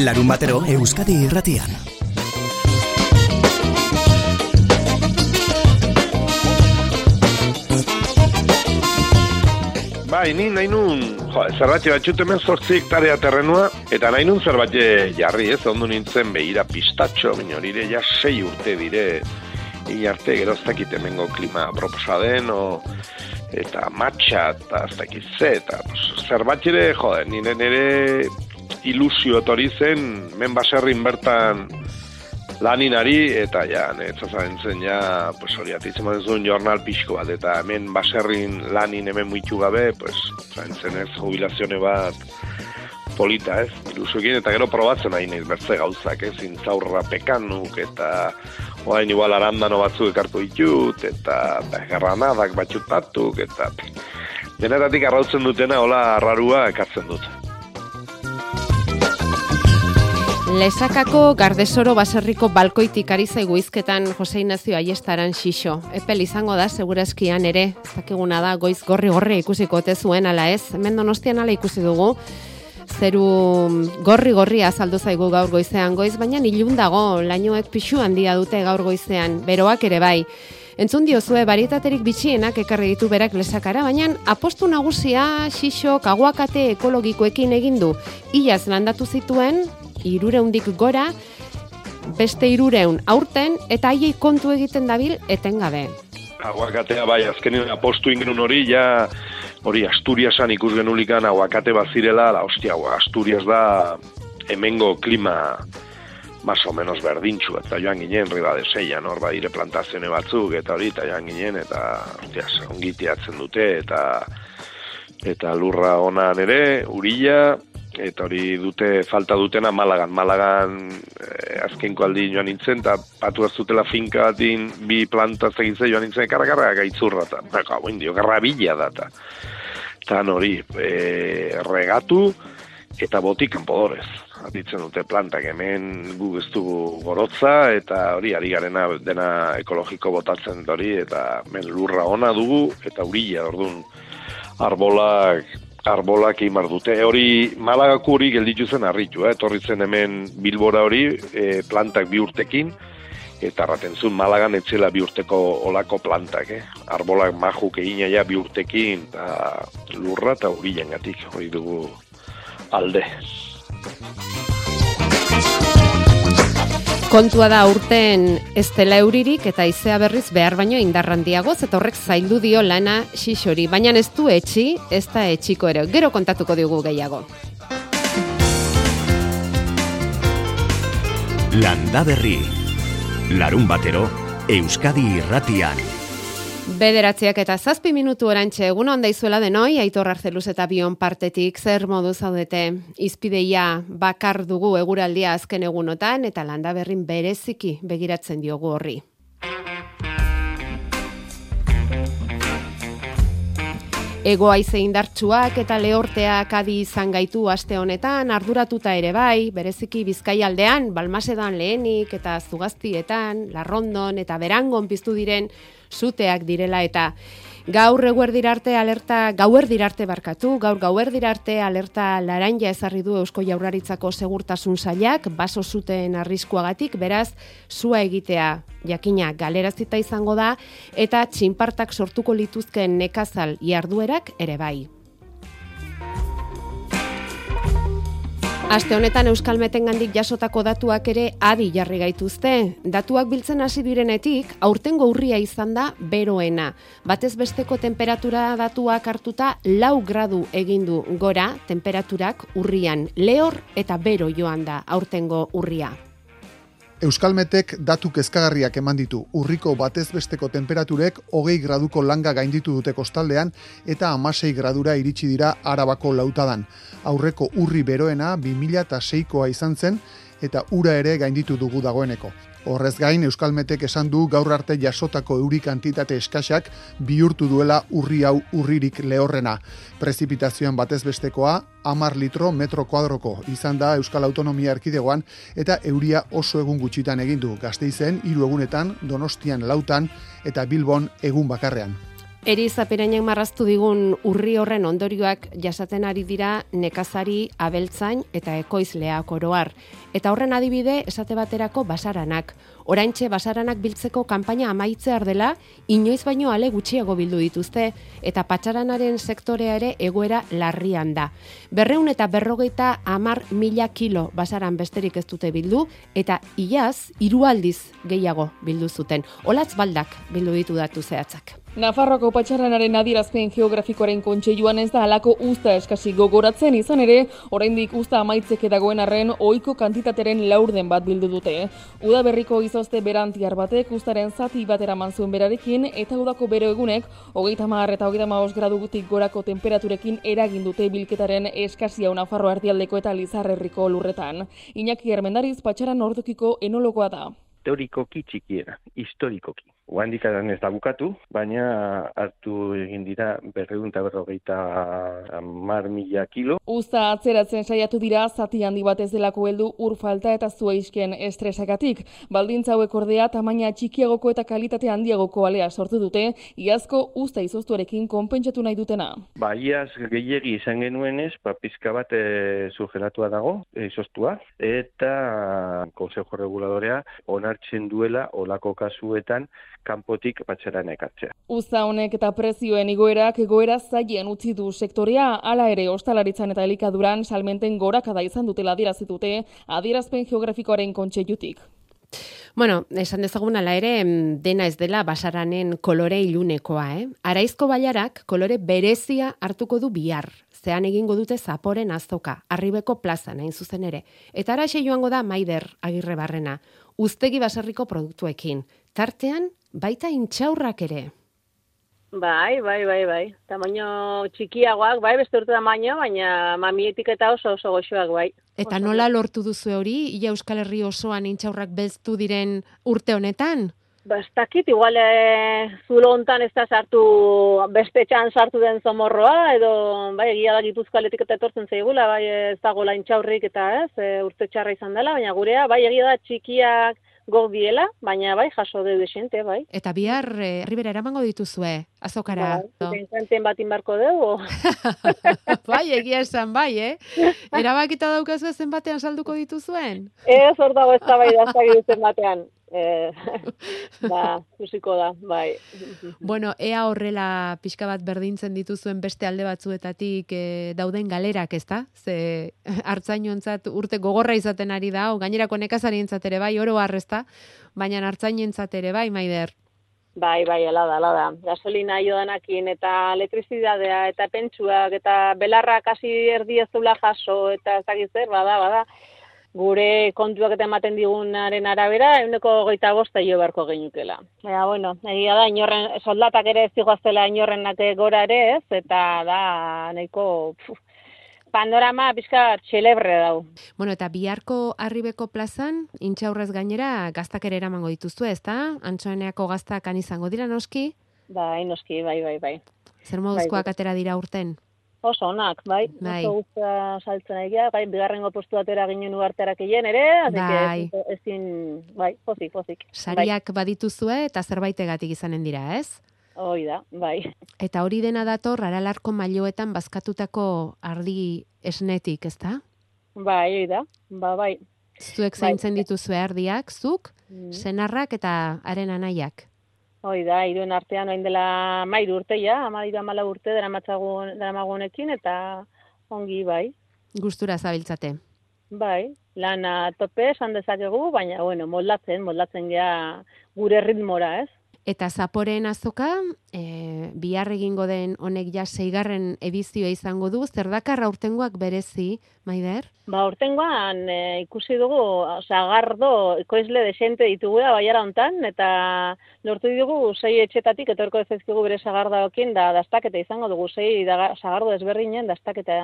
Larun batero Euskadi irratian. Bai, ni nahi nun, jo, zerbatxe batxut hemen zortzi hektarea terrenua, eta nahi nun zerbatxe jarri, ez, ondo nintzen behira pistatxo, baina hori ja sei urte dire, inarte geroztakit hemengo klima proposa den, o, eta matxa, eta ez dakit ze, eta zerbatxe ere, jode, nire nire ilusio etori zen, men baserrin bertan laninari, eta ja, netzazaren zen, ja, pues hori atitzen mazen zuen jornal pixko bat, eta hemen baserrin lanin hemen muitu gabe, pues, zain zen ez, jubilazione bat polita, ez, ilusioekin, eta gero probatzen nahi nahi bertze gauzak, ez, intzaurra pekanuk, eta oain igual arandano batzuk ekartu ditut, eta garranadak batxutatuk, eta denetatik arrautzen dutena, hola, arrarua ekartzen dut. Lesakako gardesoro baserriko balkoitik ari zaigu izketan Jose Inazio Aiestaran xixo. Epel izango da, segurazkian ere, zakiguna da, goiz gorri gorri ikusiko te zuen, ala ez, hemen donostian ala ikusi dugu, zeru gorri gorri azaldu zaigu gaur goizean goiz, baina nilun dago, lainoek pixu handia dute gaur goizean, beroak ere bai. Entzun diozue, baritaterik bitxienak ekarri ditu berak lesakara, baina apostu nagusia xixo kaguakate ekologikoekin egin du. Iaz landatu zituen, irureundik gora, beste irureun aurten, eta haiei kontu egiten dabil etengabe. Aguakatea bai, azkenin apostu ingenun hori, ja, hori Asturiasan ikus genulikan aguakate bazirela, la hostia, Asturias da hemengo klima más o menos berdintxu, eta joan ginen, riba de seia, nor, ba, dire plantazione batzuk, eta hori, eta joan ginen, eta, hostia, ongitiatzen dute, eta eta lurra ona ere, urilla, eta hori dute falta dutena Malagan. Malagan eh, azkenko aldi joan nintzen, eta patu zutela finka batin bi planta egin joan nintzen, karra-karra gaitzurra, eta baka, dio, garra da, eta hori, e, regatu, eta botik kanpodorez. Aditzen dute plantak hemen gu dugu gorotza, eta hori, ari garena dena ekologiko botatzen hori, eta men lurra ona dugu, eta urilla, orduan, arbolak arbolak imar dute. Hori Malagako hori gelditu zen harritu, eh? etorri zen hemen Bilbora hori e, plantak bi urtekin, eta raten zuen Malagan etzela bi urteko olako plantak, eh? arbolak majuk egin ja bi urtekin, eta lurra eta hori jangatik, hori dugu alde. Kontua da urten ez dela euririk eta izea berriz behar baino indarrandiagoz eta horrek zaildu dio lana xixori. Baina ez du etxi, ez da etxiko ere. Gero kontatuko digu gehiago. Landa berri. Larun batero, Euskadi irratian. Bederatziak eta zazpi minutu orantxe egun onda izuela denoi, aitor arzeluz eta bion partetik zer modu zaudete. Izpideia bakar dugu eguraldia azken egunotan eta landa berrin bereziki begiratzen diogu horri. Ego aize indartsuak eta lehorteak adi izan gaitu aste honetan, arduratuta ere bai, bereziki bizkaialdean, balmasedan lehenik eta zugaztietan, larrondon eta berangon piztu diren zuteak direla eta gaur eguerdirarte alerta, gauer dirarte barkatu, gaur gauer dirarte alerta laranja ezarri du Eusko Jaurlaritzako segurtasun sailak, baso zuten arriskuagatik, beraz, zua egitea jakina galerazita izango da, eta txinpartak sortuko lituzken nekazal jarduerak ere bai. Aste honetan Euskal Metengandik jasotako datuak ere adi jarri gaituzte. Datuak biltzen hasi direnetik, aurtengo urria izan da beroena. Batez besteko temperatura datuak hartuta lau gradu egindu gora temperaturak urrian. Lehor eta bero joan da aurtengo urria. Euskalmetek datu kezkagarriak eman ditu. Urriko batez besteko temperaturek hogei graduko langa gainditu dute kostaldean eta amasei gradura iritsi dira arabako lautadan. Aurreko urri beroena 2006koa izan zen eta ura ere gainditu dugu dagoeneko. Horrez gain, Euskalmetek esan du gaur arte jasotako euri kantitate eskaxak bihurtu duela urri hau urririk lehorrena. Prezipitazioan batez bestekoa, amar litro metro kuadroko izan da Euskal Autonomia Erkidegoan eta euria oso egun gutxitan egindu. Gazteizen, hiru egunetan, donostian lautan eta bilbon egun bakarrean. Eri zapereinen marraztu digun urri horren ondorioak jasaten ari dira nekazari, abeltzain eta ekoizleak oroar. Eta horren adibide esate baterako basaranak. Oraintxe basaranak biltzeko kanpaina amaitzear dela, inoiz baino ale gutxiago bildu dituzte, eta patxaranaren sektorea ere egoera larrian da. Berreun eta berrogeita amar mila kilo basaran besterik ez dute bildu, eta iaz, hirualdiz gehiago bildu zuten. Olatz baldak bildu ditu datu zehatzak. Nafarroako patxarranaren adierazpen geografikoaren kontseiluan ez da halako usta eskasi gogoratzen izan ere, oraindik usta amaitzeke dagoen arren ohiko kantitateren laurden bat bildu dute. Uda berriko izozte berantiar batek ustaren zati bat eraman zuen berarekin eta udako bero egunek hogeita mar eta hogeita maos gradugutik gorako temperaturekin eragin dute bilketaren eskasia Nafarro erdialdeko eta lizarrerriko lurretan. Iñaki Hermendariz patxaran ordukiko enologoa da. Teorikoki txikiera, historikoki. Oandik ez da bukatu, baina hartu egin dira berreun eta berrogeita mar mila kilo. Usta atzeratzen saiatu dira zati handi bat ez delako heldu ur falta eta zuaizken estresagatik. Baldintza hauek ordea tamaina txikiagoko eta kalitate handiagoko alea sortu dute, iazko usta izoztuarekin konpentsatu nahi dutena. Ba, iaz gehiegi izan genuenez, ba, pizka bat e, dago, izoztua, eta Consejo Reguladorea onartzen duela olako kasuetan kanpotik patxeran ekartzea. Uza honek eta prezioen igoerak egoera zaien utzi du sektorea, hala ere ostalaritzan eta elikaduran salmenten gorakada izan dutela adierazitute adierazpen geografikoaren kontseilutik. Bueno, esan dezagun ala ere, dena ez dela basaranen kolore ilunekoa, eh? Araizko baiarak kolore berezia hartuko du bihar. Zean egingo dute zaporen azoka, arribeko plaza nain zuzen ere. Eta araxe joango da maider agirre barrena, ustegi baserriko produktuekin. Tartean, baita intxaurrak ere. Bai, bai, bai, bai. Tamaino txikiagoak, bai, beste urte tamaino, baina mamietik eta oso oso goxoak, bai. Eta nola lortu duzu hori, ia Euskal Herri osoan intxaurrak beztu diren urte honetan? Ba, ez dakit, igual e, zulo hontan ez da sartu, beste txan sartu den zomorroa, edo, bai, egia da gipuzkaletik eta etortzen zaigula, bai, ez dago intxaurrik eta ez, e, urte txarra izan dela, baina gurea, bai, egia da txikiak, gog diela, baina bai, jaso de desente, bai. Eta bihar, ribera eramango dituzue, azokara. Bai, no? bat inbarko dugu. bai, egia esan, bai, eh? Erabakita daukazu zenbatean salduko dituzuen? Ez, hor dago ez da bai, da batean eh, ba, musiko da, bai. Bueno, ea horrela pixka bat berdintzen dituzuen beste alde batzuetatik e, dauden galerak, ezta? Ze hartzainoentzat urte gogorra izaten ari da, o gainerako nekazarientzat ere bai, oro harrezta, baina hartzainentzat ere bai, maider. Bai, bai, ala da, ala da. Gasolina joanakin eta elektrizidadea eta pentsuak eta belarrak hasi erdi ez jaso eta ez dakiz zer, bada, bada gure kontuak eta ematen digunaren arabera, eguneko goita bosta jo beharko genukela. Baina, bueno, egia da, inorren, soldatak ere ez digoaztela inorrenak gora ere ez, eta da, nahiko, panorama pizka txelebre dau. Bueno, eta biharko arribeko plazan, intxaurrez gainera, gaztak ere eramango dituzu, ez da? Antxoeneako gaztak izango dira noski? Bai, noski, bai, bai, bai. Zer moduzkoak bai, atera dira urten? Oso onak, bai. bai. Oso guztia saltzen egia, bai, bigarrengo postu atera ginen uarterak egin ere, bai. que ezin, bai, pozik, pozik. Sariak bai. badituzue eta zerbaitegatik izanen dira, ez? Hoi da, bai. Eta hori dena dator, aralarko mailoetan bazkatutako ardi esnetik, ez da? Bai, hoi da, ba, bai. Zuek zaintzen bai. dituzue ardiak, zuk, mm. senarrak eta haren anaiak. Hoi da, iruen artean oin dela mairu urte ja, amadiru amala urte dara magunekin, eta ongi bai. Gustura zabiltzate. Bai, lana tope esan dezakegu, baina, bueno, moldatzen, moldatzen gea gure ritmora, ez? Eta zaporen azoka, e, bihar egingo den honek ja seigarren edizioa izango du, zer dakarra urtengoak berezi, Maider? Ba, urtengoan e, ikusi dugu, oza, gardo, ekoizle desente ditugu da, baiara hontan, eta lortu dugu sei etxetatik, etorko ez ezkigu bere zagarda okin, da dastaketa izango dugu, sei da, zagardo ezberdinen dastaketa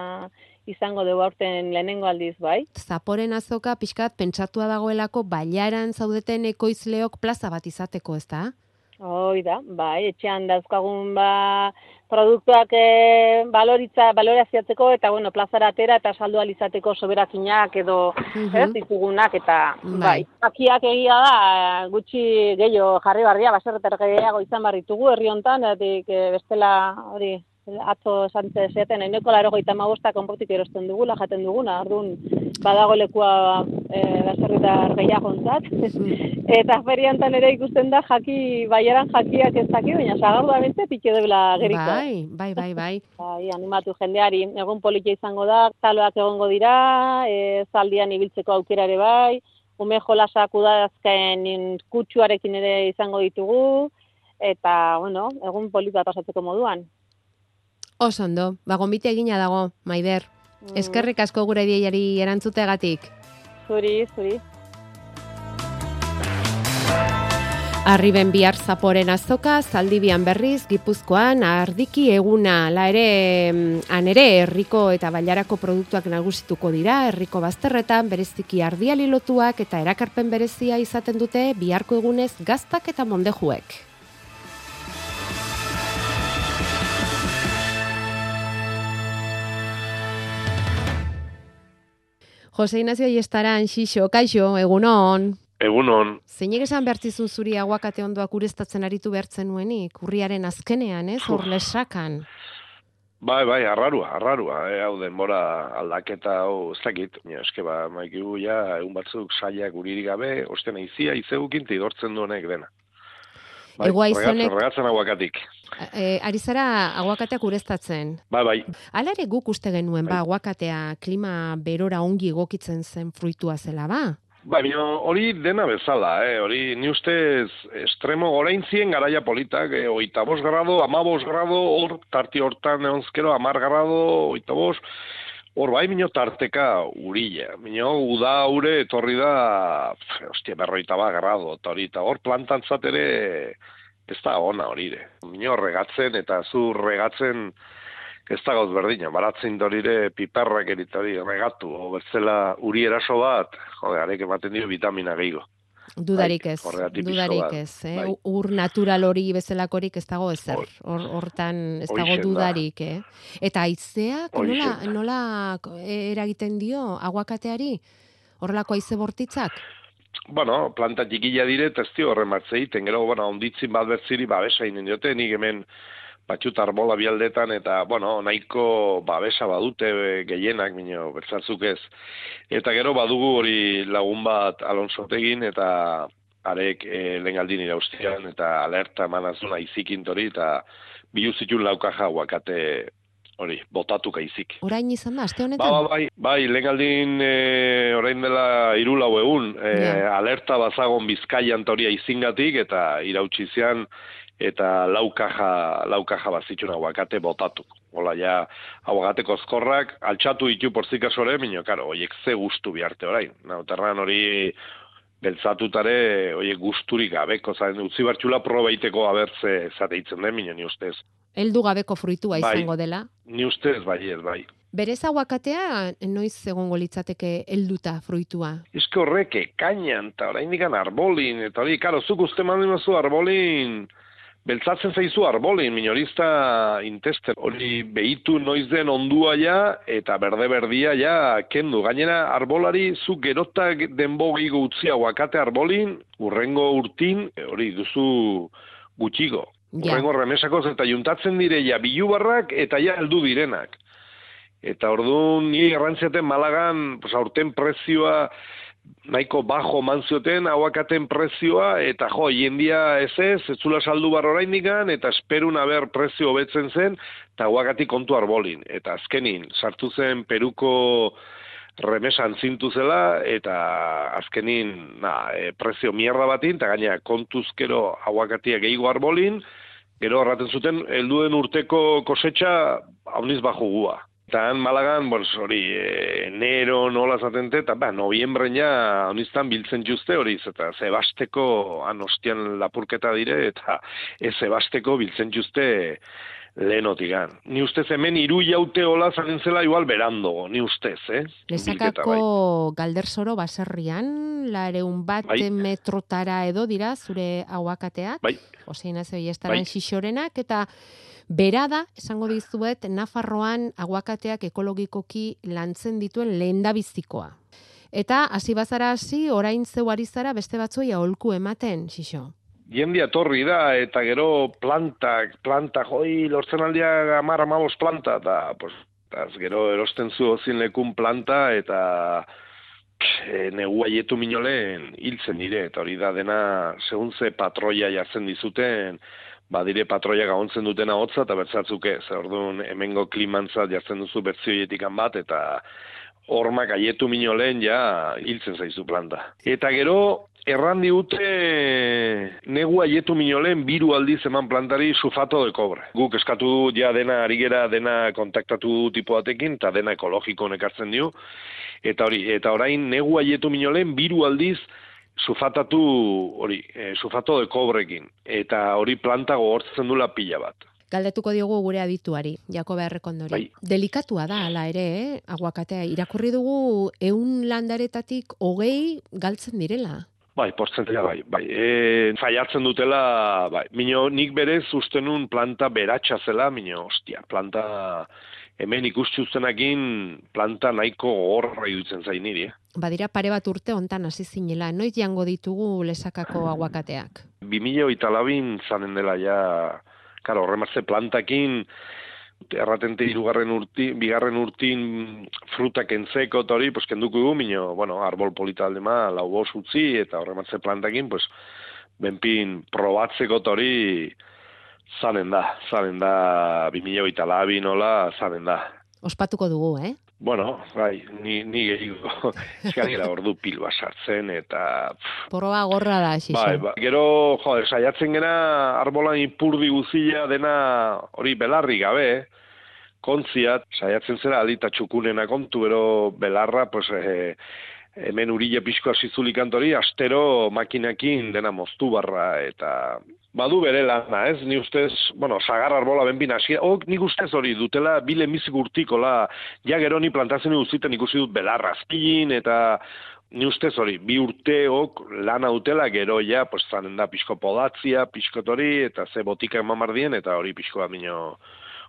izango dugu aurten lehenengo aldiz, bai? Zaporen azoka, pixkat, pentsatua dagoelako, baiaran zaudeten ekoizleok plaza bat izateko, ez da? Hoi da, bai, etxean dauzkagun ba, produktuak e, baloritza, baloraziatzeko eta bueno, plazara atera eta saldu alizateko soberakinak edo Mhm. ez, ditugunak eta Bai. bai. Akiak egia da, gutxi gehiago jarri barria, baserretar gehiago izan barritugu herri hontan, etik e, bestela hori atzo santze zeaten, eneko laro goita magostak konportik erosten dugula, jaten duguna, orduan badago lekua e, baserritar gehiago ontzat. Eta feriantan ere ikusten da jaki, baiaran jakiak ez daki, baina sagardamente pike debela geriko. Bai, bai, bai, bai. Bai, animatu jendeari, egun politia izango da, taloak egongo dira, e, zaldian ibiltzeko aukera ere bai, ume jolasak udazken kutsuarekin ere izango ditugu, eta, bueno, egun polita pasatzeko moduan. Oso ondo, ba, gombite egina dago, Maider. Mm, Eskerrik asko gure dieiari erantzutegatik. Zuri, zuri. Arriben bihar zaporen azoka, zaldibian berriz, gipuzkoan, ardiki eguna, la ere, mm, han ere, herriko eta bailarako produktuak nagusituko dira, herriko bazterretan, bereziki ardiali lotuak eta erakarpen berezia izaten dute biharko egunez gaztak eta mondejuek. Jose Ignacio Iestaran, xixo, kaixo, egunon. Egunon, Zeinek esan behartzizun zuri aguakate ondoak ureztatzen aritu behartzen nuenik, urriaren azkenean, ez, hor lesakan. bai, bai, arrarua, arrarua, eh, hau denbora aldaketa, hau, ez dakit, ja, eske ba, maikigu, ja, egun batzuk saiak uririk gabe, osten aizia, izegukin idortzen duenek dena. Bai, Ego aizonek- regatzen, regatzen aguakatik. E, ari zara aguakateak ureztatzen. Bai, bai, Hala ere guk uste genuen, ba, Bai. aguakatea klima berora ongi egokitzen zen fruitua zela, ba? Bai, bino, hori dena bezala, eh? hori ni ustez estremo orain zien garaia politak, eh? oita bos grado, ama bos grado, hor tarti hortan eonzkero, amar grado, oita bos, hor bai mino tarteka urilla, mino uda ure etorri da, pf, ostia, berroita ba grado, eta hori, eta hor plantantzat ere ez da ona hori ere. Mino regatzen eta zu regatzen ez da gauz berdina, baratzen dorire piperrak eritori regatu, o bezala uri eraso bat, jode, arek ematen dio vitamina gehiago. Dudarik Bai, ez, dudarik ez. Eh? bai. Ur natural hori bezalakorik ez dago ezer. Hor- Hor, hortan ez dago da. dudarik, eh? Eta aizeak nola, nola eragiten dio aguakateari? Horrelako aize bortitzak? Bueno, planta txikila dire, dio horren bat zeiten, gero, bueno, onditzin bat berziri, babesa inen diote, nik hemen batxut arbola bialdetan, eta, bueno, nahiko babesa badute e, gehienak, minio, bertzatzuk ez. Eta gero badugu hori lagun bat alonsotegin, eta arek e, lengaldin iraustian, eta alerta emanazuna izikintori, eta biluzitun laukaja guakate hori, botatuka izik. Orain izan da, aste honetan? ba, bai, bai, lengaldin e, orain dela hiru lau egun, e, Ja. alerta bazagon bizkaian toria izingatik, eta irautsi zian, eta laukaja, laukaja bazitxun aguakate botatu. Hola, ja, aguakateko kozkorrak, altxatu ditu porzikasore, minio, karo, oiek ze gustu biharte orain. Na, terran hori beltzatutare, oiek gusturik gabeko, zaten, utzi bartxula probaiteko abertze zateitzen den, minio, ni ustez. Heldu gabeko fruitua Bai. izango dela. Ni ustez, bai, ez, bai. Berez aguakatea noiz egongo litzateke helduta fruitua. Eske horrek ekainan, eta orain dikan arbolin, eta hori, karo, zuk uste mandin mazu arbolin, beltzatzen zaizu arbolin, minorista inteste, hori behitu noiz den ondua ja, eta berde-berdia ja, kendu. Gainera, arbolari zuk gerota denbogigo utzia guakate arbolin, urrengo urtin, e, hori duzu gutxigo. Ja. Urrengo remesakoz eta juntatzen dire ja bilubarrak eta ja heldu direnak. Eta orduan ni errantziaten Malagan, pues aurten prezioa nahiko bajo manzioten aguakaten prezioa, eta jo, jendia ez ez, ez zula saldu bar oraindikan, eta esperun aber prezio hobetzen zen, eta aguakati kontu arbolin. Eta azkenin, sartu zen Peruko remesan zintu zela, eta azkenin, na, e, prezio mierda batin, eta gaina kontuzkero aguakatia gehiago arbolin, gero horraten zuten, helduen urteko kosetxa hauniz bajo gua. Eta han Malagan, bon, hori, e, enero nola zatente, eta ba, noviembren ja honiztan biltzen juzte hori, eta zebasteko, han ostian lapurketa dire, eta ez zebasteko biltzen juzte lehenotik gan. Ni ustez hemen iru jaute hola zanen zela igual berando, ni ustez, eh? Bilketa, bai. Lesakako galderzoro baserrian, lareun bat Bai. metrotara edo dira, zure aguakateak, Bai, Jose Inazio Iestaran Bai. xixorenak, eta bera da, esango dizuet, Nafarroan aguakateak ekologikoki lantzen dituen lehendabizikoa. Eta hasi bazara hasi, orain zeu ari zara beste batzuei aholku ematen, xixo. jende atorri da, eta gero plantak, planta, joi, lortzen aldia amar amabos planta, eta, pues, eta gero erosten zu ozin lekun planta, eta e, negu aietu minolen hiltzen dire, eta hori da dena, segun ze patroia jartzen dizuten, badire patroia gauntzen dutena hotza, eta bertzatzuk ez, orduan hemengo klimantzat jartzen duzu bertzioietik bat, eta hormak aietu minolen ja hiltzen zaizu planta. Eta gero, erran digute negu aietu minolen biru aldiz eman plantari sulfato de cobre. Guk eskatu du ja dena ari gera dena kontaktatu du tipo batekin eta dena ekologiko nekartzen dio. Eta hori, eta orain negu aietu minolen biru aldiz sulfatatu hori, e, sulfato de cobrekin eta hori planta gogortzen dula pila bat. Galdetuko diogu gure adituari, Jakobe Errekondori. Bai. Delikatua da, hala ere, eh? aguakatea. Irakurri dugu eun landaretatik hogei galtzen direla. Bai, portzentia bai, bai. E, faiatzen dutela, bai. Mino, nik berez ustenun planta beratxa zela, mino, ostia, planta hemen ikustuztenakin planta nahiko horra idutzen zain niri, eh? Badira pare bat urte hontan hasi zinela, noiz jango ditugu lesakako aguakateak. 2008 labin zanen dela ja, karo, horremartze plantakin, erratente irugarren urti, bigarren urtin frutak entzeko eta hori, pues kenduko du, mino, bueno, arbol polita aldema, lau bos utzi, eta horremartze plantakin, pues, benpin probatzeko eta hori, zanen da, zanen da, 2008 labin nola, zanen da. Ospatuko dugu, eh? Bueno, bai, ni, ni gehiago, eskagera ordu pilua sartzen, eta pff, Porroa gorra da, xixo. Bai, bai. Gero, joder, saiatzen gena arbolan ipurdi guzia dena hori belarri gabe, kontziat, saiatzen zera adita txukunena kontu, bero belarra, pues, eh, hemen urile pixko hasi kantori, astero makinakin dena moztu barra, eta badu bere lana, ez? Ni ustez, bueno, sagar arbola benbin hasi, ok, nik ustez hori dutela bile mizik urtikola, ja gero ni plantatzen guztietan ikusi dut belarra azpilin, eta ni ustez hori, bi urteok lana dutela gero ja, pues zanen da pixko podatzia, pixkotori, eta ze botika eman bardien, eta hori pixko bat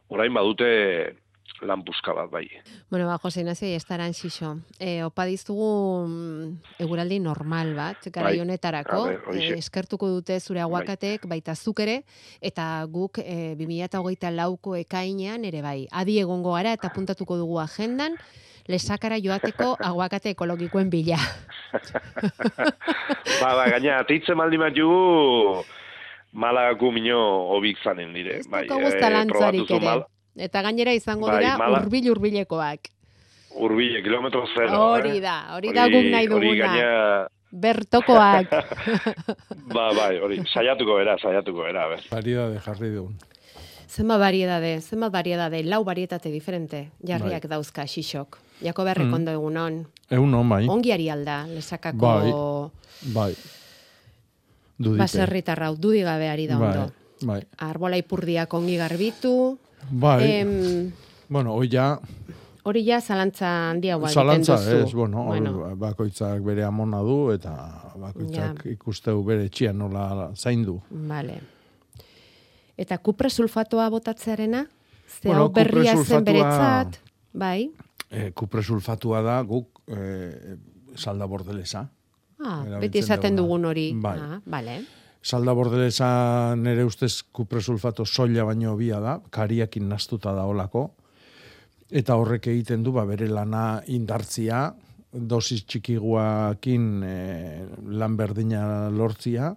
orain badute lan puska bat bai. Bueno, ba, Jose Ignacio estaran xixo. E, opa dizugu mm, eguraldi normal bat, garai Bai. honetarako. E, eskertuko dute zure aguakatek, baita zuk ere, eta guk e, 2008 lauko ekainean ere bai. Adi egongo gara eta puntatuko dugu agendan, lesakara joateko aguakate ekologikoen bila. ba, ba, gaina, teitzen maldi bat jugu, malagako mino obik zanen dire. Bai, eh, zalantzarik probatu ere. mal- Eta gainera izango Bai, dira urbil-urbilekoak. Urbile, kilometro zero. Hori eh? da, hori da guk nahi Hori duguna. gaina, Bertokoak. ba, bai, hori, saiatuko era, saiatuko era, ber. Variedade jarri dugun. Zenbat variedade, zenbat variedade, lau varietate diferente jarriak dauzka xixok. Jakobe Errekondo egunon. Egun hon, bai. Ongi ari alda, lesakako Bai. Dudite. baserritarra dudi gabe ari da ondo. Bai, bai. Arbola ipurdiak ongi garbitu. Bai, Em, bueno, hoi ja, hori ja zalantza handia egiten zalantza ez, bueno, bueno, bakoitzak bere amona du, eta bakoitzak ikusteu bere etxian nola zaindu. vale. Eta kupra sulfatoa botatzearena? Ze Bueno, hau berria zen beretzat? Bai? E, kupre sulfatua da guk e, salda bordelesa. Ah, beti esaten dugun hori. Bai. Ah, vale. Salda bordelesa nere ustez kupre sulfato soila baino bia da, kariakin nastuta da olako, eta horrek egiten du ba, bere lana indartzia, dosis txikiguakin e, lan berdina lortzia,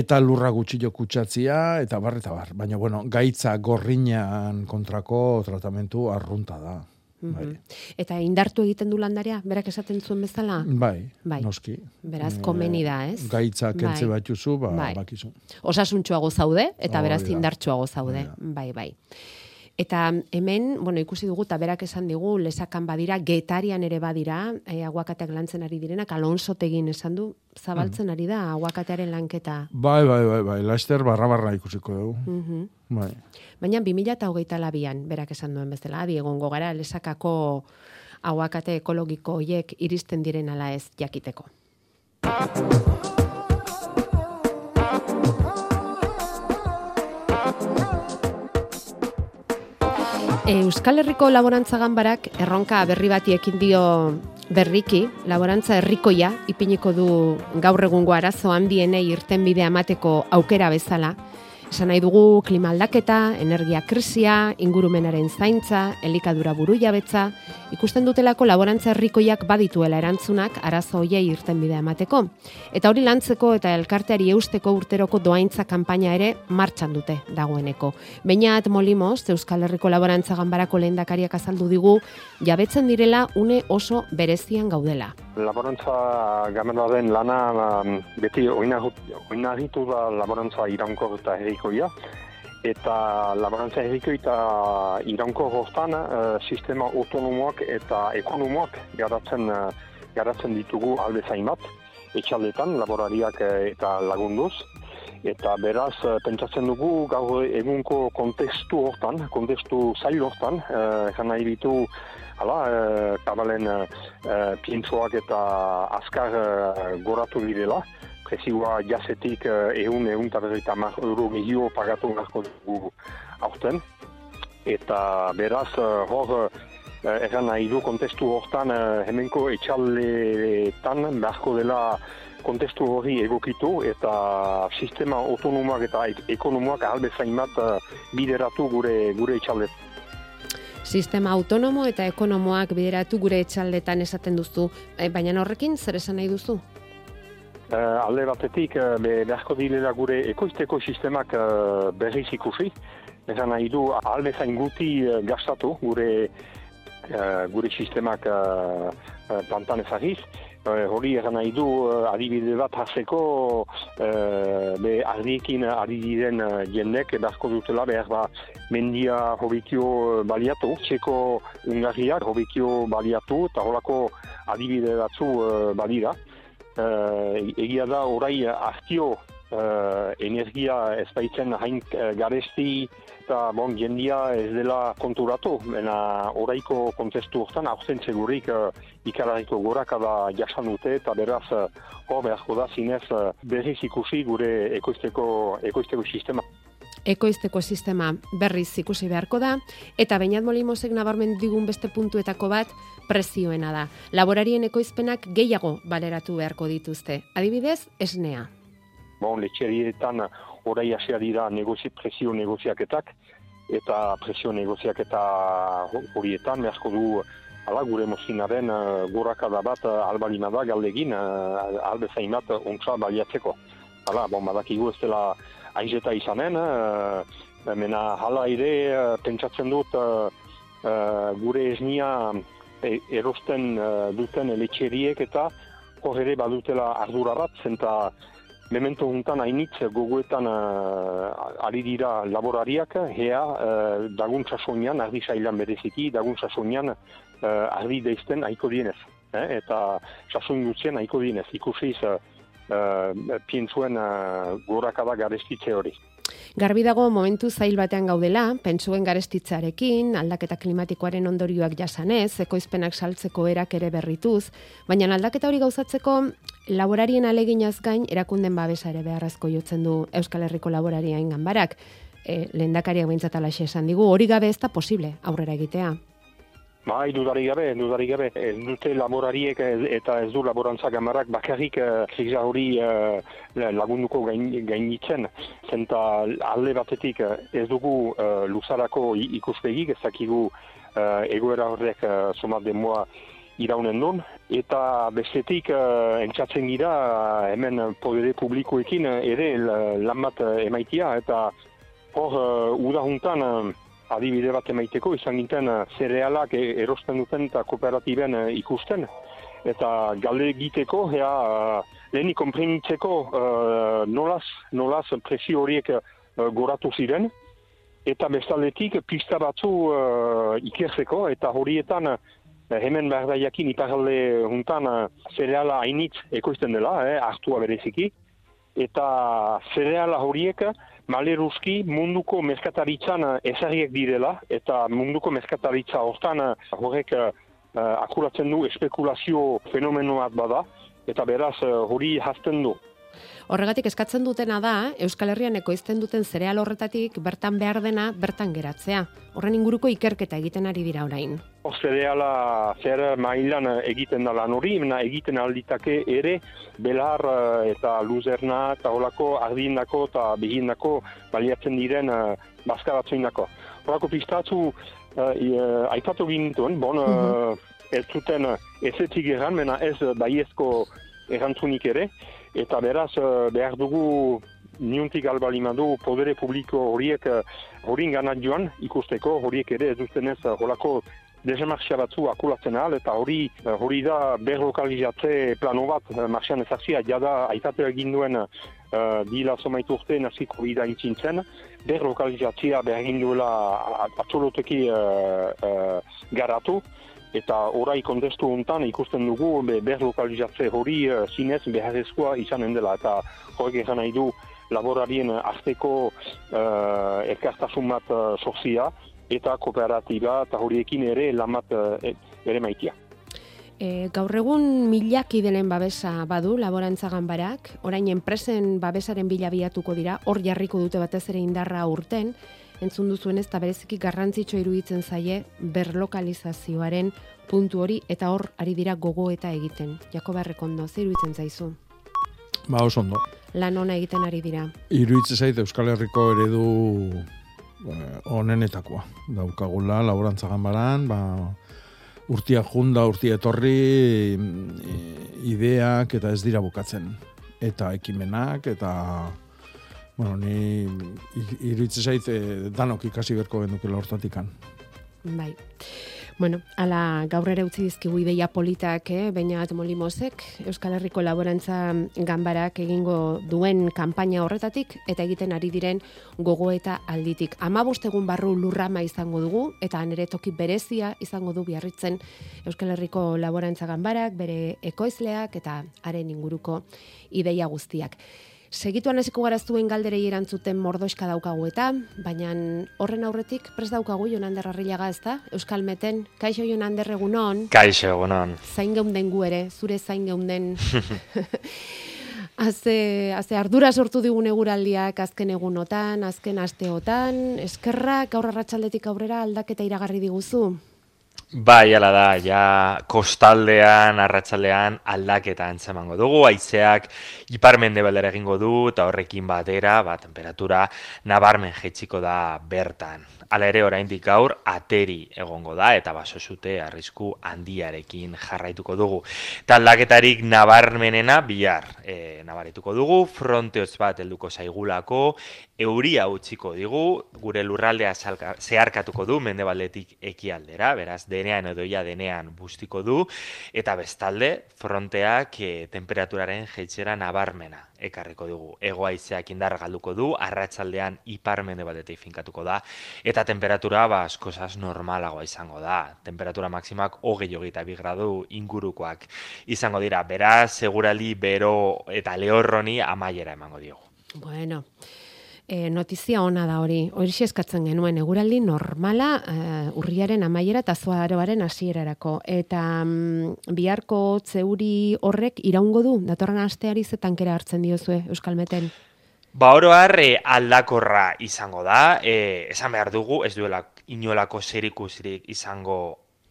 eta lurra gutxillo kutsatzia, eta bar, eta bar. Baina, bueno, gaitza gorrinan kontrako tratamentu arrunta da. Bai, Mhm. Eta indartu egiten du landarea, berak esaten zuen bezala? bai, Bai. noski. Beraz, Eh, komeni da, ez? Gaitza kentze Bai. batzuzu, ba, Bai. bakizu. Osasuntxoago zaude, eta Hori beraz da. indartsuago zaude. Da. Bai, bai. Eta hemen, bueno, ikusi dugu, eta berak esan digu, lesakan badira, getarian ere badira, e, aguakateak lantzen ari direnak, Alonso tegin esan du, zabaltzen Mm. ari da, aguakatearen lanketa. Bai, bai, bai, bai, laster barra-barra ikusiko dugu. Mhm. Bai. Baina 2008 labian, berak esan duen bezala, adi egongo gara, lesakako hauakate ekologiko hoiek iristen diren ala ez jakiteko. Euskal Herriko Laborantza Ganbarak erronka berri bati ekin dio berriki, laborantza herrikoia ipiniko du gaur egungo arazo handienei irtenbidea emateko aukera bezala, Esan nahi dugu klima aldaketa, energia krisia, ingurumenaren zaintza, elikadura buru jabetza, ikusten dutelako laborantza herrikoiak badituela erantzunak arazo hoiei irten bidea emateko. Eta hori lantzeko eta elkarteari eusteko urteroko doaintza kanpaina ere martxan dute dagoeneko. Bainat Molimoz, Euskal Herriko Laborantza Ganbarako lehendakariak azaldu digu, jabetzen direla une oso berezian gaudela. Laborantza den lana um, beti oinagitu da laborantza irankor eta herrikoia. Eta laborantza herriko eta iranko goztan uh, sistema autonomoak eta ekonomoak garatzen, uh, garatzen ditugu albezain bat. Etxaldetan, laborariak uh, eta lagunduz. Eta beraz, pentsatzen dugu gaur egunko kontestu hortan, kontestu zail hortan, uh, nahi ditu hala, e, kabalen e, e eta azkar e, goratu direla. Prezioa jazetik egun, egun eta berreita mar euro gehio pagatu garko dugu aurten. Eta beraz, e, hor, erran nahi du kontestu hortan, hemenko etxaletan beharko dela kontestu hori egokitu eta sistema autonomoak eta ekonomoak albezain bat bideratu gure, gure etxaletan sistema autonomo eta ekonomoak bideratu gure etxaldetan esaten duzu, baina horrekin zer esan nahi duzu? Uh, alde batetik, uh, beharko direla gure ekoizteko sistemak uh, berriz ikusi. Esan nahi du, alde guti uh, gastatu gure, uh, gure sistemak uh, uh, ezagiz. Hori eran nahi du adibide bat haseko uh, be ardiekin ari diren jendek beharko dutela behar ba mendia hobikio baliatu, txeko ungarriak hobikio baliatu eta horako adibide batzu uh, balira. Uh, egia da orai artio uh, energia ez baitzen hain uh, garesti eta bon, jendia ez dela konturatu, baina oraiko kontestu hortan, aurten segurik uh, ikarariko goraka da jasan dute, eta beraz, uh, hor beharko da zinez uh, berriz ikusi gure ekoizteko, ekoizteko sistema. Ekoizteko sistema berriz ikusi beharko da, eta bainat molimosek nabarmen digun beste puntuetako bat prezioena da. Laborarien ekoizpenak gehiago baleratu beharko dituzte. Adibidez, esnea. Bon, letxerietan orai asia dira negozi, presio negoziaketak, eta presio negoziaketa horietan, mehazko du, ala, gure mozinaren uh, gorakada bat uh, albalina da galdegin, uh, albe zaimat ontsa baliatzeko. Hala, bon, badakigu ez dela aizeta izanen, uh, mena hala ere uh, pentsatzen dut uh, gure esnia e, erosten duten eletxeriek eta hor ere badutela ardura bat, zenta Memento juntan hainitz gogoetan ari dira laborariak, hea uh, dagun sasoinan, ardi sailan bereziki, dagun sasoinan uh, ardi deizten haiko dienez. Eh? Eta sasoin guztien haiko dienez. Ikusiz uh, uh, pientzuen uh, gorakada garestitze hori. Garbi dago momentu zail batean gaudela, pentsuen garestitzarekin, aldaketa klimatikoaren ondorioak jasanez, ekoizpenak saltzeko erak ere berrituz, baina aldaketa hori gauzatzeko laborarien aleginaz gain erakunden babesa ere beharrazko jotzen du Euskal Herriko laborarien ganbarak. E, lehendakariak behintzatalaxe esan digu, hori gabe ez da posible aurrera egitea. Bai, dudari gabe, dudari gabe. Ez dute laborariek eta ez du laborantza gamarak bakarrik uh, hori uh, lagunduko gain, gainitzen. Zenta alde batetik ez dugu uh, luzarako ikuspegik, ez dakigu uh, egoera horrek uh, somat demoa iraunen duen. Eta bestetik uh, entzatzen gira hemen podere publikoekin ere lan bat emaitia. Eta hor, uh, udahuntan adibide bat emaiteko, izan ginten uh, zerealak e, erosten duten eta kooperatiben uh, ikusten. Eta galde egiteko, ea, uh, lehenik konprenitzeko uh, nolaz, nolaz presio horiek uh, goratu ziren. Eta bestaldetik pista batzu uh, ikertzeko, eta horietan hemen behar da jakin iparalde juntan zereala hainitz ekoizten dela, eh, hartua bereziki. Eta zereala horiek maleruski munduko meskataritzan ezarriek direla, eta munduko meskataritza hortan horrek uh, akuratzen du espekulazio fenomenoat bada, eta beraz hori hasten du. Horregatik eskatzen dutena da, Euskal Herrian ekoizten duten zereal horretatik bertan behar dena bertan geratzea. Horren inguruko ikerketa egiten ari dira orain. Zereala zer mailan egiten da lan hori, egiten alditake ere belar eh, eta luzerna eta holako ardindako eta behindako baliatzen diren uh, bazkaratzuinako. Horako piztatzu uh, aipatu gintuen, bon, uh, ez zuten ezetik eran, mena ez baiezko erantzunik ere, eta beraz eh, behar dugu niuntik albalimadu podere publiko horiek eh, horin ganat joan ikusteko. Horiek ere ez duztenez eh, holako dezemarxia batzu akulatzen ahal. Eta hori hori da berlokalizatze plano bat. Marxian ezartzia jada aitatu egin duen uh, dila somaitu urte naziko bida intzintzen. Berlokalizatzia behar egin duela atxoloteki garatu eta orai kontestu hontan ikusten dugu be, ber lokalizatze hori uh, zinez beharrezkoa izanen dela. Eta horrek egan nahi du laborarien arteko uh, elkartasun bat uh, eta kooperatiba eta horiekin ere lamat uh, ere maitia. E, gaur egun milak idelen babesa badu laborantza ganbarak, orain enpresen babesaren bila biatuko dira, hor jarriko dute batez ere indarra urten, entzun duzuen ez, eta bereziki garrantzitsu iruditzen zaie berlokalizazioaren puntu hori, eta hor ari dira gogo eta egiten. Jako barrekondo, zer iruditzen zaizu? Ba, oso ondo. Lan ona egiten ari dira. Iruditzen zait Euskal Herriko eredu eh, onenetakoa. Daukagula, laborantza ganbaran, ba, urtia junda, urtia etorri, mm, ideak eta ez dira bukatzen. Eta ekimenak, eta bueno, ni iruditzen zait eh, danok ikasi berko genukela hortatikan. Bai. Bueno, ala gaur ere utzi dizkigu ideia politak, eh, baina molimosek Euskal Herriko laborantza ganbarak egingo duen kanpaina horretatik eta egiten ari diren gogo eta alditik. 15 egun barru lurrama izango dugu eta nere toki berezia izango du biarritzen Euskal Herriko laborantza ganbarak, bere ekoizleak eta haren inguruko ideia guztiak. Segituan hasiko gara zuen galderei erantzuten mordoska daukagu eta, baina horren aurretik prest daukagu Jonander Arrilaga ez da? Euskal Meten, kaixo Jonander egunon? Kaixo egunon. Zain geunden gu ere, zure zain geunden. Haze, haze ardura sortu digun eguraldiak azken egunotan, azken asteotan, eskerrak gaur arratsaldetik aurrera aldaketa iragarri diguzu? Bai, ala da, ja kostaldean, arratsalean aldaketa antzemango dugu, haizeak iparmende baldera egingo du, eta horrekin batera, ba, temperatura nabarmen jetxiko da bertan. Hala ere oraindik gaur ateri egongo da eta baso zute arrisku handiarekin jarraituko dugu. Taldaketarik nabarmenena bihar e, nabarituko dugu, fronteoz bat helduko zaigulako, euria utziko digu, gure lurraldea zeharkatuko du mendebaldetik ekialdera, beraz denean edo ia denean bustiko du, eta bestalde fronteak e, temperaturaren jeitzera nabarmena ekarriko dugu. Egoaizeak indar galduko du, arratsaldean ipar mende finkatuko da, eta temperatura ba, askozaz normalagoa izango da. Temperatura maksimak hogei hogeita bi gradu ingurukoak izango dira. Beraz, segurali, bero eta lehorroni amaiera emango diogu. Bueno, e, notizia ona da hori. Hori eskatzen genuen eguraldi normala uh, urriaren amaiera eta zoaroaren hasierarako. Eta mm, biharko zeuri horrek iraungo du, datorren asteari zetankera hartzen diozue Euskalmeten? Ba oro harre aldakorra izango da, e, esan behar dugu, ez duela inolako zerikusirik izango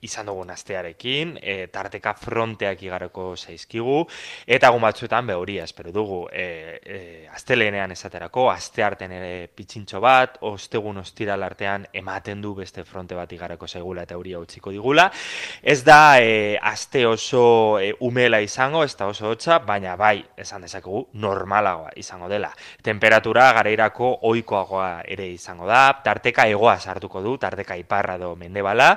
izan dugun astearekin, e, tarteka fronteak igaroko zaizkigu, eta egun batzuetan be hori espero dugu, e, e, astelenean esaterako, aste arten ere pitxintxo bat, ostegun ostiral artean ematen du beste fronte bat igarako zaigula eta hori utziko digula. Ez da e, aste oso e, umela izango, ez da oso hotza, baina bai, esan dezakegu, normalagoa izango dela. Temperatura gareirako oikoagoa ere izango da, tarteka egoa sartuko du, tarteka iparra do mendebala,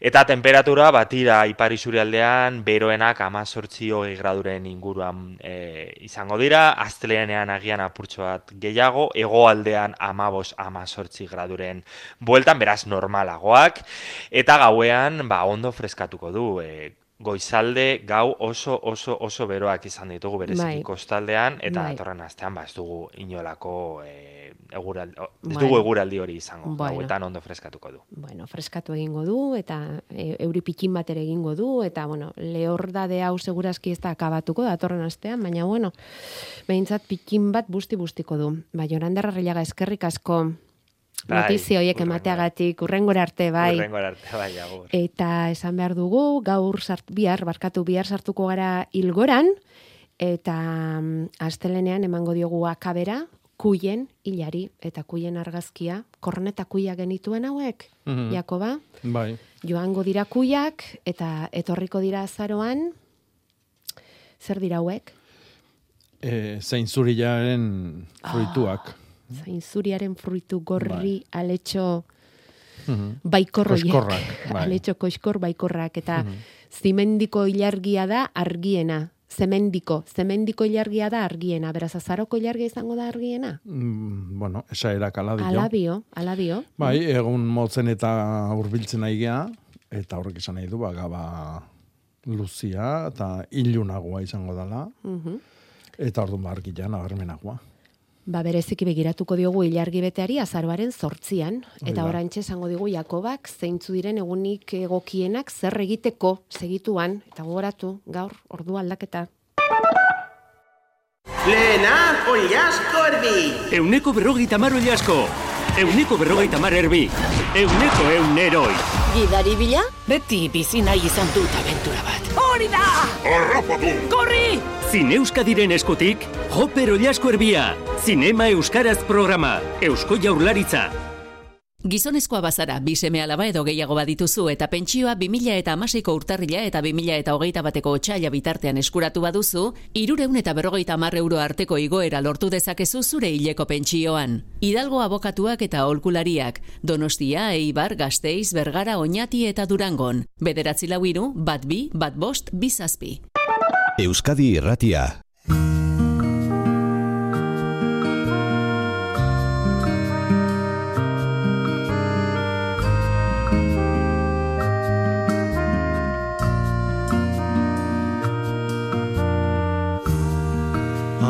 eta temperatura batira ipari aldean beroenak amazortzi hogei graduren inguruan e, izango dira, asteleanean agian apurtxo bat gehiago, egoaldean amabos amazortzi graduren bueltan, beraz normalagoak, eta gauean ba, ondo freskatuko du, e, goizalde gau oso oso oso beroak izan ditugu bereziki bai. kostaldean eta bai. datorren astean ba ez dugu inolako e, egural, o- ez Bueno. dugu eguraldi hori izango, Bueno. gauetan ondo freskatuko du. bueno, freskatu egingo du, eta e, euri pikin bat ere egingo du, eta, bueno, lehordade hau segurazki ez da akabatuko datorren astean, baina, bueno, behintzat pikin bat busti-bustiko du. Ba, Jorander Arrillaga eskerrik asko Bai, notizio horiek hurrengora. emateagatik, urrengora arte, bai. Hurrengora arte, bai, agur. Eta esan behar dugu, gaur sart, bihar, barkatu bihar sartuko gara ilgoran, eta mm, astelenean emango diogu akabera, kuien hilari, eta kuien argazkia, korneta kuia genituen hauek, Mhm. Jakoba, Bai. joango dira kuiak, eta etorriko dira azaroan, zer dira hauek? E, zein zurilaren fruituak. Zain zuriaren fruitu gorri Bai. aletxo Mhm. baikorroiek. Koxkorrak, bai. Aletxo koxkor baikorrak. Eta zimendiko ilargia da argiena. Zemendiko. Zemendiko ilargia da argiena. Beraz, azaroko ilargia izango da argiena? Mm, bueno, esa erak ala dio. Alabio, alabio. Bai, egun motzen eta hurbiltzen nahi gea, eta horrek esan nahi du, ba, gaba luzia eta ilunagoa izango dela, Mhm. eta orduan ba, argia nabarmenagoa. Ba, bereziki begiratuko diogu ilargi beteari azaroaren sortzian. Hori Eta da. orantxe esango digu Jakobak zeintzu diren egunik egokienak zer egiteko segituan. Eta gogoratu, gaur, ordu aldaketa. Lehena, oliasko erbi! Euneko berrogeita mar asko. Euneko berrogeita mar erbi. Euneko euneroi. Gidari bila? Beti bizi nahi izan dut abentura bat. Hori da! Arrapatu! Korri! Zine Euskadiren eskutik, Joper Oliasko Erbia. Zinema Euskaraz programa. Eusko Jaurlaritza. Gizonezkoa bazara, bi seme alaba edo gehiago badituzu eta pentsioa 2000 eta amaseiko urtarrila eta 2000 eta hogeita bateko otxaila bitartean eskuratu baduzu, irureun eta berrogeita hamar euro arteko igoera lortu dezakezu zure hileko pentsioan. Hidalgo abokatuak eta aholkulariak, Donostia, Eibar, Gasteiz, Bergara, Oñati eta Durangon. Bederatzi lau hiru, bat bi, bat bost, bi zazpi. Euskadi Irratia.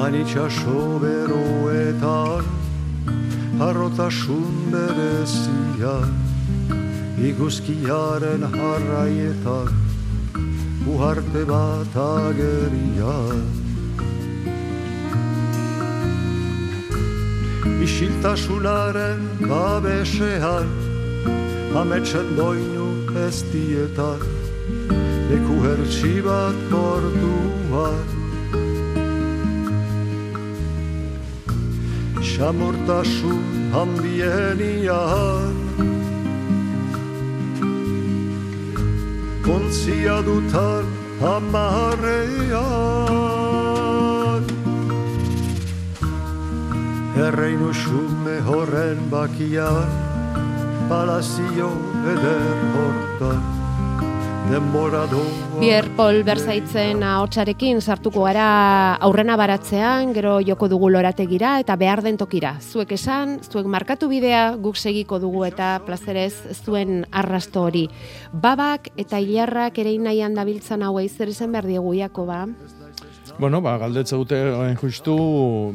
Anitxaso beroetan Harrotasun berezia Iguzkiaren jarraietan Uharte bat ageria Isiltasunaren babesean Ametsen doinu ez dietan Leku hertsi bat portuan Xamurtasun handienian Kontzia dutan amarrean Erreinu xume horren bakian Palazio eder hortan Bier Pol Berzaitzen ahotsarekin sartuko gara aurrena baratzean, gero joko dugu lorategira eta behar den tokira. Zuek esan, zuek markatu bidea, guk segiko dugu eta plazerez zuen arrasto hori. Babak eta hilarrak ere nahian dabiltzan hauei zer esan behar diegu Jakoba. Bueno, ba, galdetze dute justu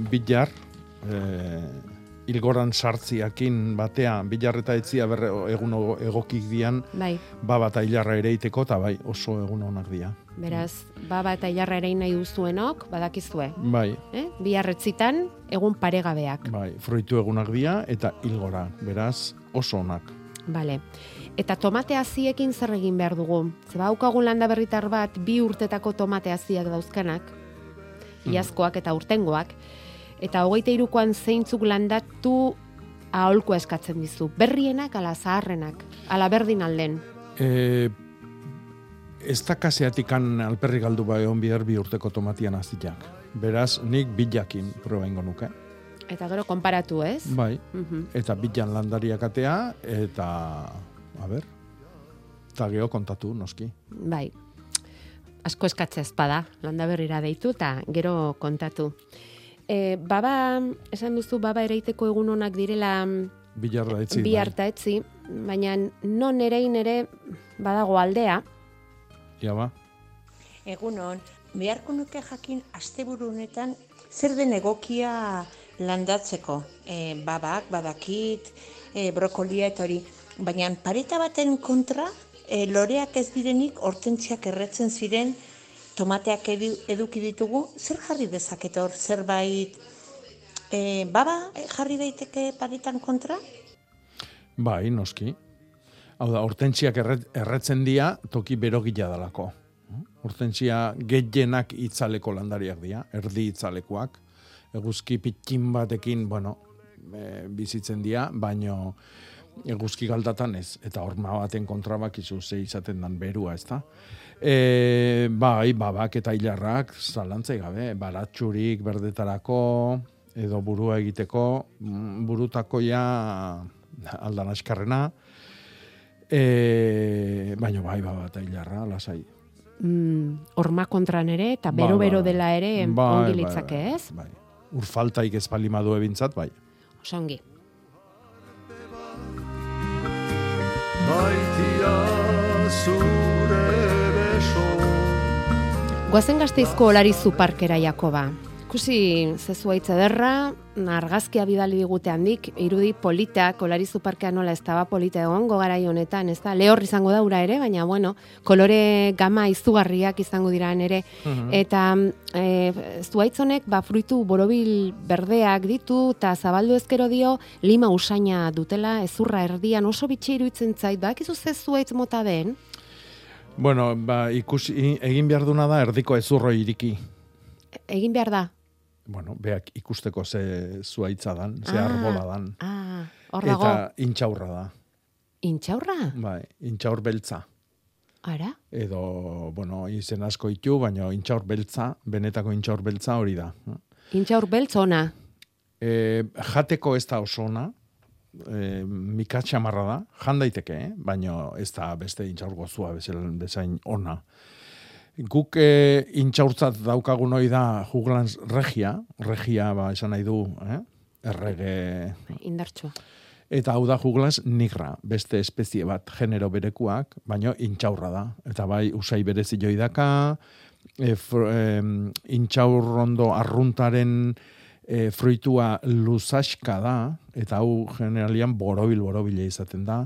bilar, eh, ilgoran sartziakin batean, bilar eta etzia berre egun egokik dian, Bai, baba eta hilarra ere iteko, eta bai, oso egun onak dira. beraz, baba eta hilarra ere nahi duzuenok, badakizue. Bai, Eh? Biarretzitan, egun paregabeak. bai, fruitu egunak dira, eta ilgora, beraz, oso onak. Bale. Eta tomate haziekin zer egin behar dugu? Zeba haukagun landa berritar bat, bi urtetako tomate haziak dauzkanak, iazkoak eta urtengoak, eta hogeita irukoan zeintzuk landatu aholkoa eskatzen dizu. Berrienak ala zaharrenak, ala berdin alden. E, ez da kaseatikan alperri galdu bai on bihar bi urteko tomatian aziak. Beraz, nik bilakin proba ingo nuke. Eta gero konparatu, ez? Bai, Mhm. eta bilan landariak atea, eta, a ber, eta geho kontatu, noski. Bai. Asko eskatzea espada, landa berrira deitu eta gero kontatu. E, baba, esan duzu, baba ereiteko egun onak direla Bilar da etzi. bi bai. etzi, baina non erein ere badago aldea, Ja ba. Egunon, beharko nuke jakin asteburu honetan zer den egokia landatzeko. E, babak, badakit, e, brokolia eta hori. Baina pareta baten kontra, e, loreak ez direnik hortentziak erretzen ziren tomateak edu, eduki ditugu, zer jarri dezaket hor, zerbait e, baba e, jarri daiteke paretan kontra? Bai, noski. Hau da, hortentziak erret, erretzen dia, toki berogila dalako. Hortentzia gehienak itzaleko landariak dira, erdi itzalekoak. Eguzki pitkin batekin, bueno, e, bizitzen dira, baino eguzki galdatan ez. Eta horma baten kontra bakizu ze izaten dan berua, ez da? E, bai, babak eta hilarrak, zalantzai gabe, baratxurik berdetarako, edo burua egiteko, mm, burutakoia aldan askarrena, e, baino bai, baba eta hilarra, lasai. Mm, orma kontran ere, eta bero-bero bai. dela ere Bai, ongi bai, litzake, bai, ez? Bai. Urfaltaik ez palimadu ebintzat, bai. Osongi. Baitia zure Goazen gazteizko olarizu parkera, Jakoba. Ikusi zezuaitz ederra, argazkia bidali digute handik, irudi politak, olarizu parkea nola ez daba polita egon, gogarai honetan, ez da, lehor izango daura ere, baina bueno, kolore gama izugarriak izango dira ere, Mhm. eta e, zuaitz honek, ba, fruitu borobil berdeak ditu, eta zabaldu ezkero dio, lima usaina dutela, ezurra erdian oso bitxe iruditzen zait, ba, ekizu ze zuaitz mota den? Bueno, ba, ikusi, egin behar duna da erdiko ezurro iriki. Egin behar da? Bueno, beak ikusteko ze zuaitza dan, ze Ah, arbola dan. Ah, hor dago, Eta intxaurra da. intxaurra? Bai, intxaur beltza. Ara? Edo, bueno, izen asko itu, baina intxaur beltza, benetako intxaur beltza hori da. Intxaur beltz ona. E, jateko ez da oso ona, e, mikatxamarra da, jan daiteke, eh? baina ez da beste intxaur gozua bezain, bezain ona. Guk e, intxaurtzat daukagun hori da juglans regia, regia ba, esan nahi du, eh? errege Indartsua. Eta hau da juglans nigra, beste espezie bat, genero berekuak, baina intxaurra da. Eta bai, usai berezi joi daka, e, fr, em, intxaurrondo arruntaren e, fruitua luzaska da, eta hau generalian borobil borobile izaten da,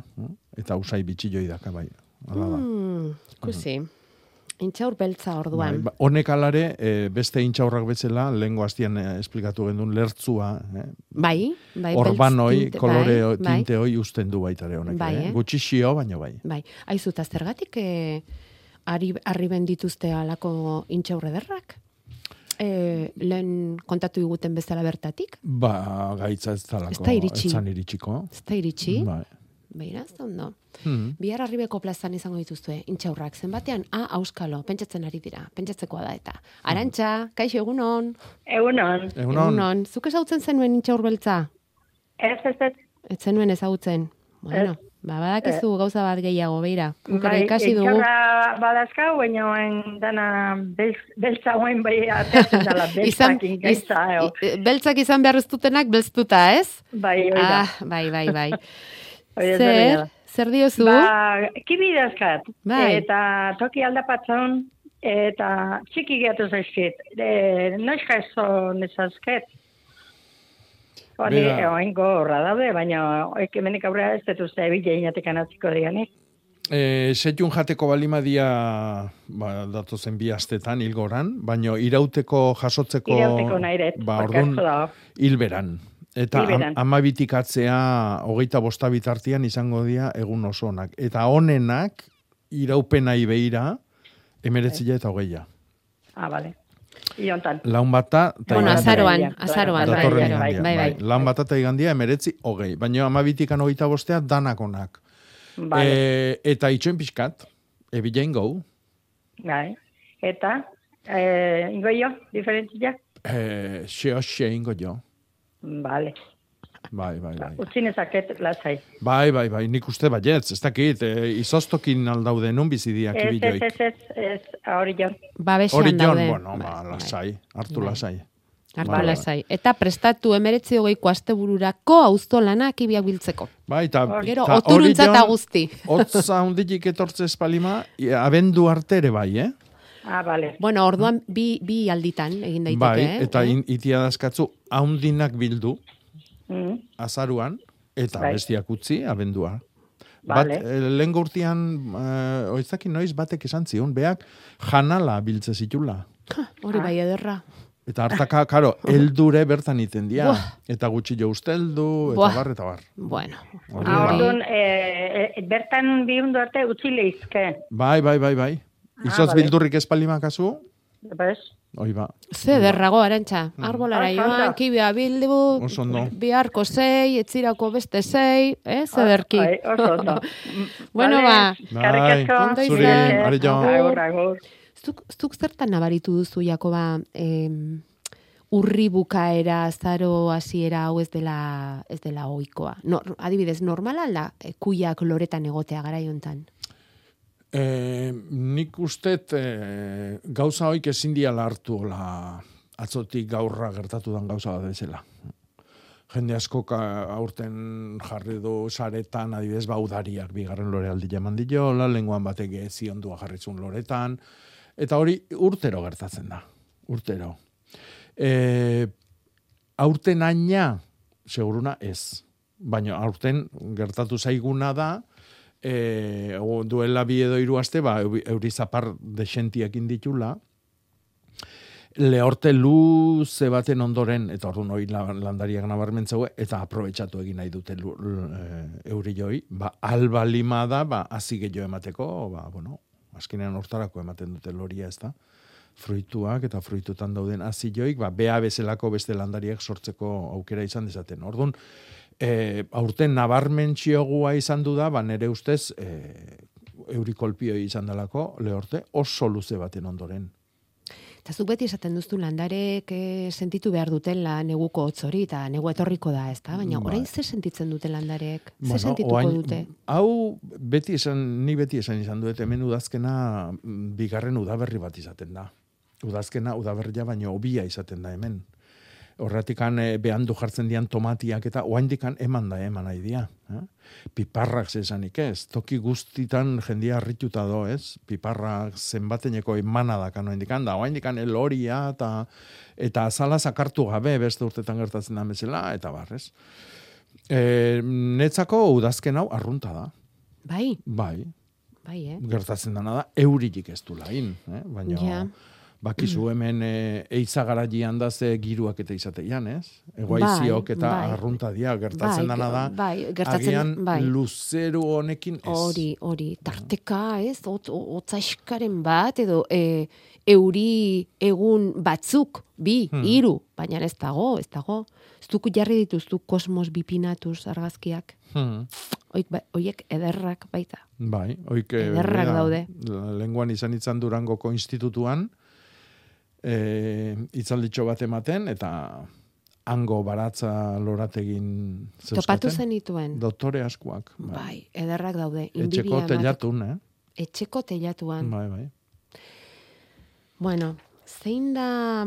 eta usai bitxi joi daka, bai. Hala da. Mm, ikusi. Intxaur beltza Bai, orduan. ba, honek alare, e, beste intxaurrak bezala, lehengo hastian e, esplikatu gendun, lertzua, eh? Bai, bai, Orban hoi, tinte- kolore bai, bai. tinte hoi usten du baitare honek. Bai, eh? eh? Gutxi xio, baina bai. Bai, aizu, eta zergatik eh, ari, arriben dituzte alako intxaurre derrak? E, lehen kontatu diguten bezala bertatik? Ba, gaitza ez talako. Ez da iritsi. Etzan iritsiko. Ez da iritsi? Bai. Beira, ez da ondo. Hmm. Bihar arribeko plazan izango dituzue, intxaurrak, zenbatean, a, auskalo, pentsatzen ari dira, pentsatzekoa da eta. Arantxa, kaixo egunon. Egunon. Egunon. Zuk ezautzen zenuen intxaur beltza? Ez, ez, ez. Ez zenuen ezagutzen. Bueno, ba, badakizu gauza bat gehiago, beira. Bai, ikasi dugu. badazkau, baina dana beltz, beltza oen bai dela, eo. i- beltzak izan behar ez dutenak belztuta, ez? Bai, hori da. Ah, bai, bai, bai. Ez zer, berdina da. zer diozu? Ba, kibi dazkat. Bai. Eta toki aldapatzen, eta txiki gehiatu zaizkit. E, Noiska ez zo nezazket. Hori, oin gorra daude, baina ekimenik aurrera ez dut uste bile inatik anatziko dianik. E, setjun jateko balimadia ba, datozen bi astetan hilgoran, baino irauteko jasotzeko Irauteko nahi dut, ba, orduan hilberan. Eta am, amabitik atzea hogeita bosta bitartian izango dira egun oso onak. Eta honenak iraupenai beira emeretzila eta hogeia. Ah, bale. Iontan. Laun bata eta Bueno, azaroan, azaroan, bai, bai, bai, bai. Laun bata eta igandia emeretzi hogei. Baina amabitikan hogeita bostea danak onak. Vale. E, eta itxoen pixkat, ebilein gau, Bai. Eta, eh, ingo jo, diferentzia? e, xeo xe ingo jo. Vale. Bai, bai, bai. Utzi nezaket lasai. Bai, bai, bai, nik uste baietz, ez dakit, e, izoztokin aldaude nun bizidiak Ez, ez, ibiloik. ez, ez, ez, hori jo. Babesean Hori jon, bueno, ba, lasai, hartu Bai. lasai. Hartu Bai, bai. lasai. Eta prestatu emeretzi hogeiko astebururako auzo lanak ibiak biltzeko. Bai, eta... Gero, eta oturuntza hori eta jon, guzti. Hotza hunditik etortzez palima, i- abendu arte ere bai, eh? Ah, bale. Bueno, orduan bi, bi alditan egin daiteke, bai, eh? eta Eh? itia dazkatzu, haundinak bildu, Mm. azaruan, eta Bai. bestiak utzi, abendua. Vale. Bat, eh, lehen urtean, uh, oizakin noiz batek esan zion, beak janala biltze zitula. Hori bai ederra. Eta hartaka, karo, eldure bertan iten dia. Buah. Eta gutxi jo usteldu, eta Buah. bar, eta bar. Bueno. Hori Ah, da. orduan, eh, eh, bertan bihundu arte utzi leizke. Bai, bai, bai, bai. Izoz bale. bildurrik espalimakazzu, Bez? Oi ba. Ze derrago, arantxa. Arbolara Oso joan, kibia bildu, biharko sei, etzirako beste sei, eh. Bai, oso ondo. bueno, ba. Ondo zuri, agur. Zuk, zuk zertan nabaritu duzu, Jakoba, em, urri bukaera, zaro hasiera hau ez dela, ez dela ohikoa. No, adibidez, normala da eh, kuiak loretan egotea gara hontan. E, nik ustet e, gauza hoik ezin diala hartu la atzotik gaurra gertatu dan gauza bat bezala. Jende asko aurten jarri du saretan, adibidez, baudariak bigarren lore aldi jaman diola, lenguan batek ziondua jarrizun loretan, eta hori urtero gertatzen da, urtero. E, aurten aina, seguruna ez. Baina aurten gertatu zaiguna da, e, duela bi edo hiru aste, ba, eu- euri zapar desentiak inditula, lehorte luze baten ondoren, eta orduan hori la- landariak nabarmentzeu, eta aprobetsatu egin nahi dute lu, e, euri joi, ba, alba lima da, ba, hazi gehiago emateko, ba, bueno, azkenean hortarako ematen dute loria ez da, fruituak eta fruitutan dauden hazi joik, ba, bea bezalako beste landariak sortzeko aukera izan dezaten. Orduan, e, aurten nabarmentziogua izan du da, ba, nere ustez, e, eurikolpioi izan dalako, lehorte, oso luze baten ondoren. Eta zuk beti esaten duztu landarek eh, sentitu behar dutela neguko hotz hori, eta negu etorriko da, ezta? Baina Bai. orain ze sentitzen dute landarek? Ze Bueno, sentituko oain- dute? Hau beti esan, ni beti esan izan dut, hemen udazkena mm, bigarren udaberri bat izaten da. Udazkena udaberria baino hobia izaten da hemen. Horratikan e, behandu jartzen dian tomatiak eta oaindikan eman da eman nahi dia. Eh? Piparrak zesanik ez. Toki guztitan jendia harrituta do, ez? Piparrak zenbateneko emana da kan oaindikan da. Oaindikan eloria eta eta azala sakartu gabe beste urtetan gertatzen da bezala eta bar, ez? E, netzako udazken hau arrunta da. Bai, Bai, bai, eh? gertatzen dana da, euririk ez du lain. Eh? Baina, Ja. Bakizu hemen e, eiza garaian da ze giruak eta izateian, ez? Egoaiziok Bai, eta bai. arrunta dia, gertatzen Bai, dana da. bai, gertatzen- agian bai. luzeru honekin ez. Hori, hori, tarteka, ez, hotza eskaren bat, edo e, euri egun batzuk, bi, Hmm. hiru, baina ez dago, ez dago. Ez duk jarri dituztu kosmos bipinatuz argazkiak. Hmm. Oik, ba, oiek ederrak baita. Bai, oik eh, Ederrak daude. Lenguan izan itzan Durangoko institutuan, e, itzalditxo bat ematen, eta hango baratza lorategin zeuzkaten. Topatu zenituen? Doktore askoak. Bai, ederrak daude. Etxeko telatun, eh? Etxeko telatuan. Bai, bai. Bueno, zein da,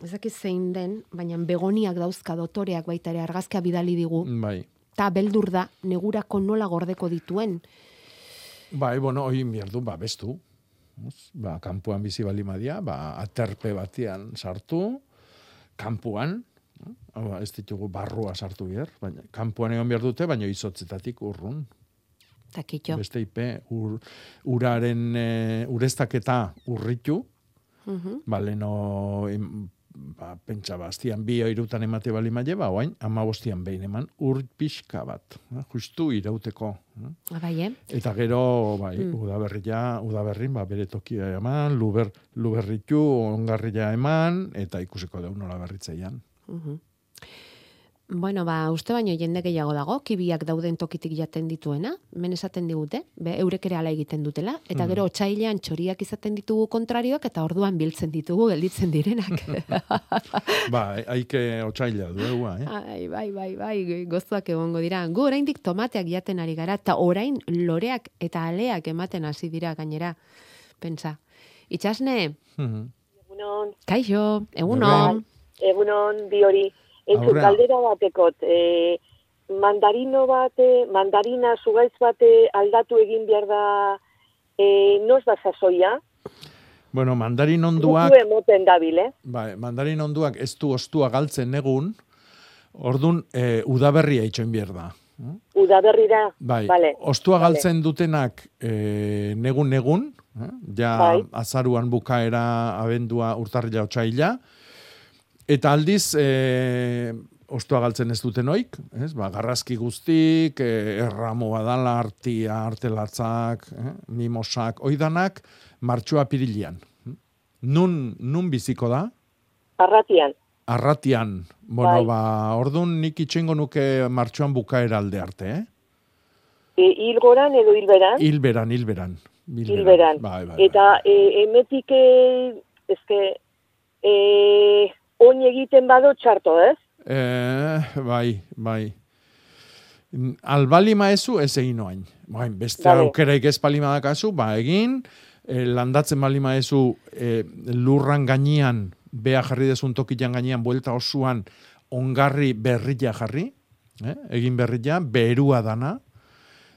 ez dakit zein den, baina begoniak dauzka dotoreak baita ere argazkia bidali digu. Bai. Ta beldur da, negurako nola gordeko dituen. Bai, bueno, hoi behar du, ba, bestu. Ba, kanpuan bizi bali madia, ba, aterpe batian sartu, kanpuan, hau da, ez ditugu barrua sartu behar, baina, kanpuan egon behar dute, baina izotzetatik urrun. Takitxo. Beste ipe, ur, uraren, e, ureztaketa urritu, Mhm. ba, leno, ba, pentsa bastian bi irutan emate bali maile, ba, oain, ama bostian behin eman, ur pixka bat, eh, justu irauteko. eh. Ah, Bai, eh? Eta gero, bai, Mm. udaberria, udaberrin, ba, bere tokia eman, luber, luberritu, ongarria eman, eta ikusiko deu nola berritzeian. Mhm. Bueno, ba, uste baino jende gehiago dago, kibiak dauden tokitik jaten dituena, hemen esaten digute, be, eurek ere ala egiten dutela, eta Mhm. gero otsailean txoriak izaten ditugu kontrarioak, eta orduan biltzen ditugu, gelditzen direnak. ba, haike otxaila duegua, eh? Ai, bai, bai, bai, gozoak egongo dira. Gu oraindik tomateak jaten ari gara, eta orain loreak eta aleak ematen hasi dira gainera. Pentsa. Itxasne, Mhm. Egunon, kaixo, egunon. egunon bi hori. Entzun, galdera batekot, e, mandarino bate, mandarina zugaitz bate aldatu egin behar da, e, noz da sasoia? Bueno, mandarin onduak, Gutu emoten dabil, eh? bai, mandarin onduak ez du ostua galtzen egun, ordun e, udaberria itxoin bier da. Udaberrira, Bai, vale. ostua vale. galtzen dutenak e, negun negun, eh? ja Bai. azaruan bukaera abendua urtarrila otxaila, eta aldiz e, ostua galtzen ez duten oik, ez? Ba, garrazki guztik, e, erramo badala, artia, artelatzak, eh? mimosak, oidanak, martxua pirilian. Nun, nun biziko da? Arratian. Arratian. Bueno, Bai. ba, ordun nik itxengo nuke martxoan bukaera alde arte, eh? E, hilgoran edo hilberan? Hilberan, hilberan. Hilberan. Bai, bai. Eta e, emetik, e, ezke, e, oin egiten bado txarto, ez? Eh, bai, bai. Albalima ezu, ez egin oain. Bain, beste Vale. aukeraik ez palima dakazu, ba, egin, eh, landatzen balima ezu eh, lurran gainean, bea jarri dezun tokian gainean, buelta osuan, ongarri berrilla jarri, eh? egin berrilla, berua dana,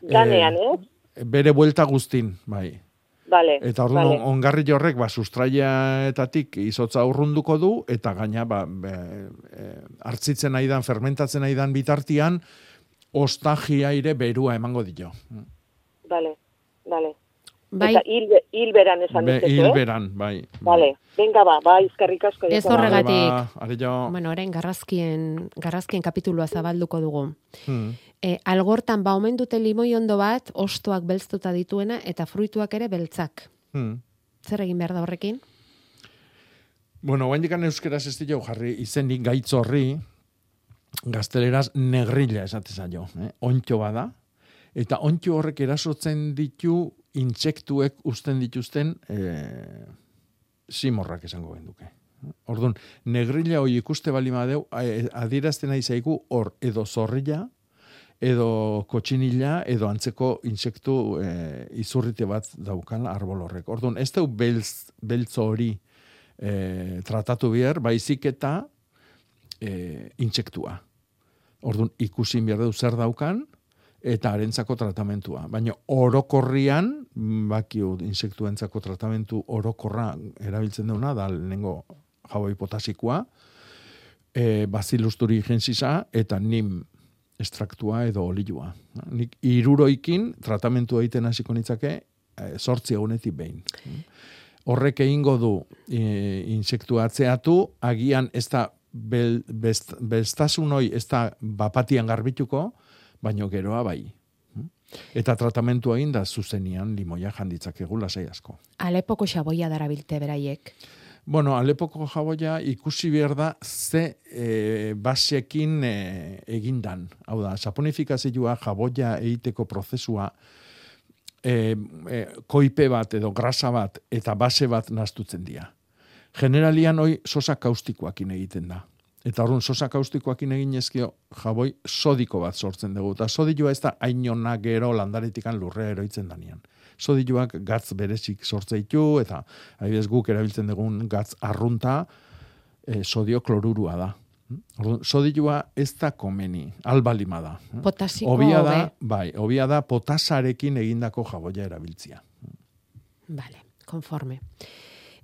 Ganean, eh? bere buelta guztin, bai. Vale, Eta orduan vale. ongarri horrek ba sustraiaetatik izotza urrunduko du eta gaina ba be, e, hartzitzen aidan fermentatzen aidan bitartian ostagia ire berua emango dio. Vale, vale. Bai. Eta hil, hilberan esan Be, eh? hilberan, bai. Vale, venga ba, ba, izkarrik asko. Ez horregatik. Ba, jo, Bueno, orain garrazkien, garrazkien kapitulua zabalduko dugu. hmm. E, algortan ba omen dute limoi ondo bat, ostoak belztuta dituena, eta fruituak ere beltzak. Hmm. Zer egin behar da horrekin? Bueno, guain dikan euskeraz ez dio jarri izenik gaitz horri, gazteleraz negrilla esatez jo, eh? ontxo bada, eta ontxo horrek erasotzen ditu intsektuek usten dituzten eh, simorrak esango genduke. Orduan, negrilla hoi ikuste bali madeu, eh, adierazten nahi zaigu hor edo zorrilla, edo kotxinilla, edo antzeko insektu eh, izurrite bat daukan arbol horrek. Orduan, ez dau beltz, beltzo hori eh, tratatu behar, baizik eta eh, intsektua. Orduan, ikusi behar du zer daukan, eta harentzako tratamentua. Baina orokorrian, bakio insektuentzako tratamentu orokorra erabiltzen duna, da lehenengo jaboi potasikoa, e, Bacillus thuringiensisa eta nim estraktua edo olioa. Nik iruroikin tratamentu egiten hasiko nitzake sortzi egunetik behin. Horrek egingo du e, insektua atzeatu, agian ez da bel, best, bestasun hoi ez da bapatian garbituko, baino geroa bai. Eta tratamentu egin da zuzenian limoia janditzakegu lasai asko. Alepoko xaboia darabilte beraiek. Bueno, Alepoko jaboia ikusi behar da ze e, basekin e, egindan. Hau da, saponifikazioa jaboia egiteko prozesua e, e, koipe bat edo grasa bat eta base bat nastutzen dira. Generalian hoi sosa kaustikoakin egiten da. Eta horren sosa kaustikoakin egin ezkio jaboi sodiko bat sortzen dugu. Eta sodioa ez da ainona gero landaretikan lurre eroitzen danian. Sodioak gatz berezik sortze ditu, eta adibidez guk erabiltzen dugun gatz arrunta, e, sodio klorurua da. Orduan, sodioa ez da komeni, albalima da. Potasikoa Obia da, bai, obia da potasarekin egindako jaboia erabiltzia. Vale, konforme.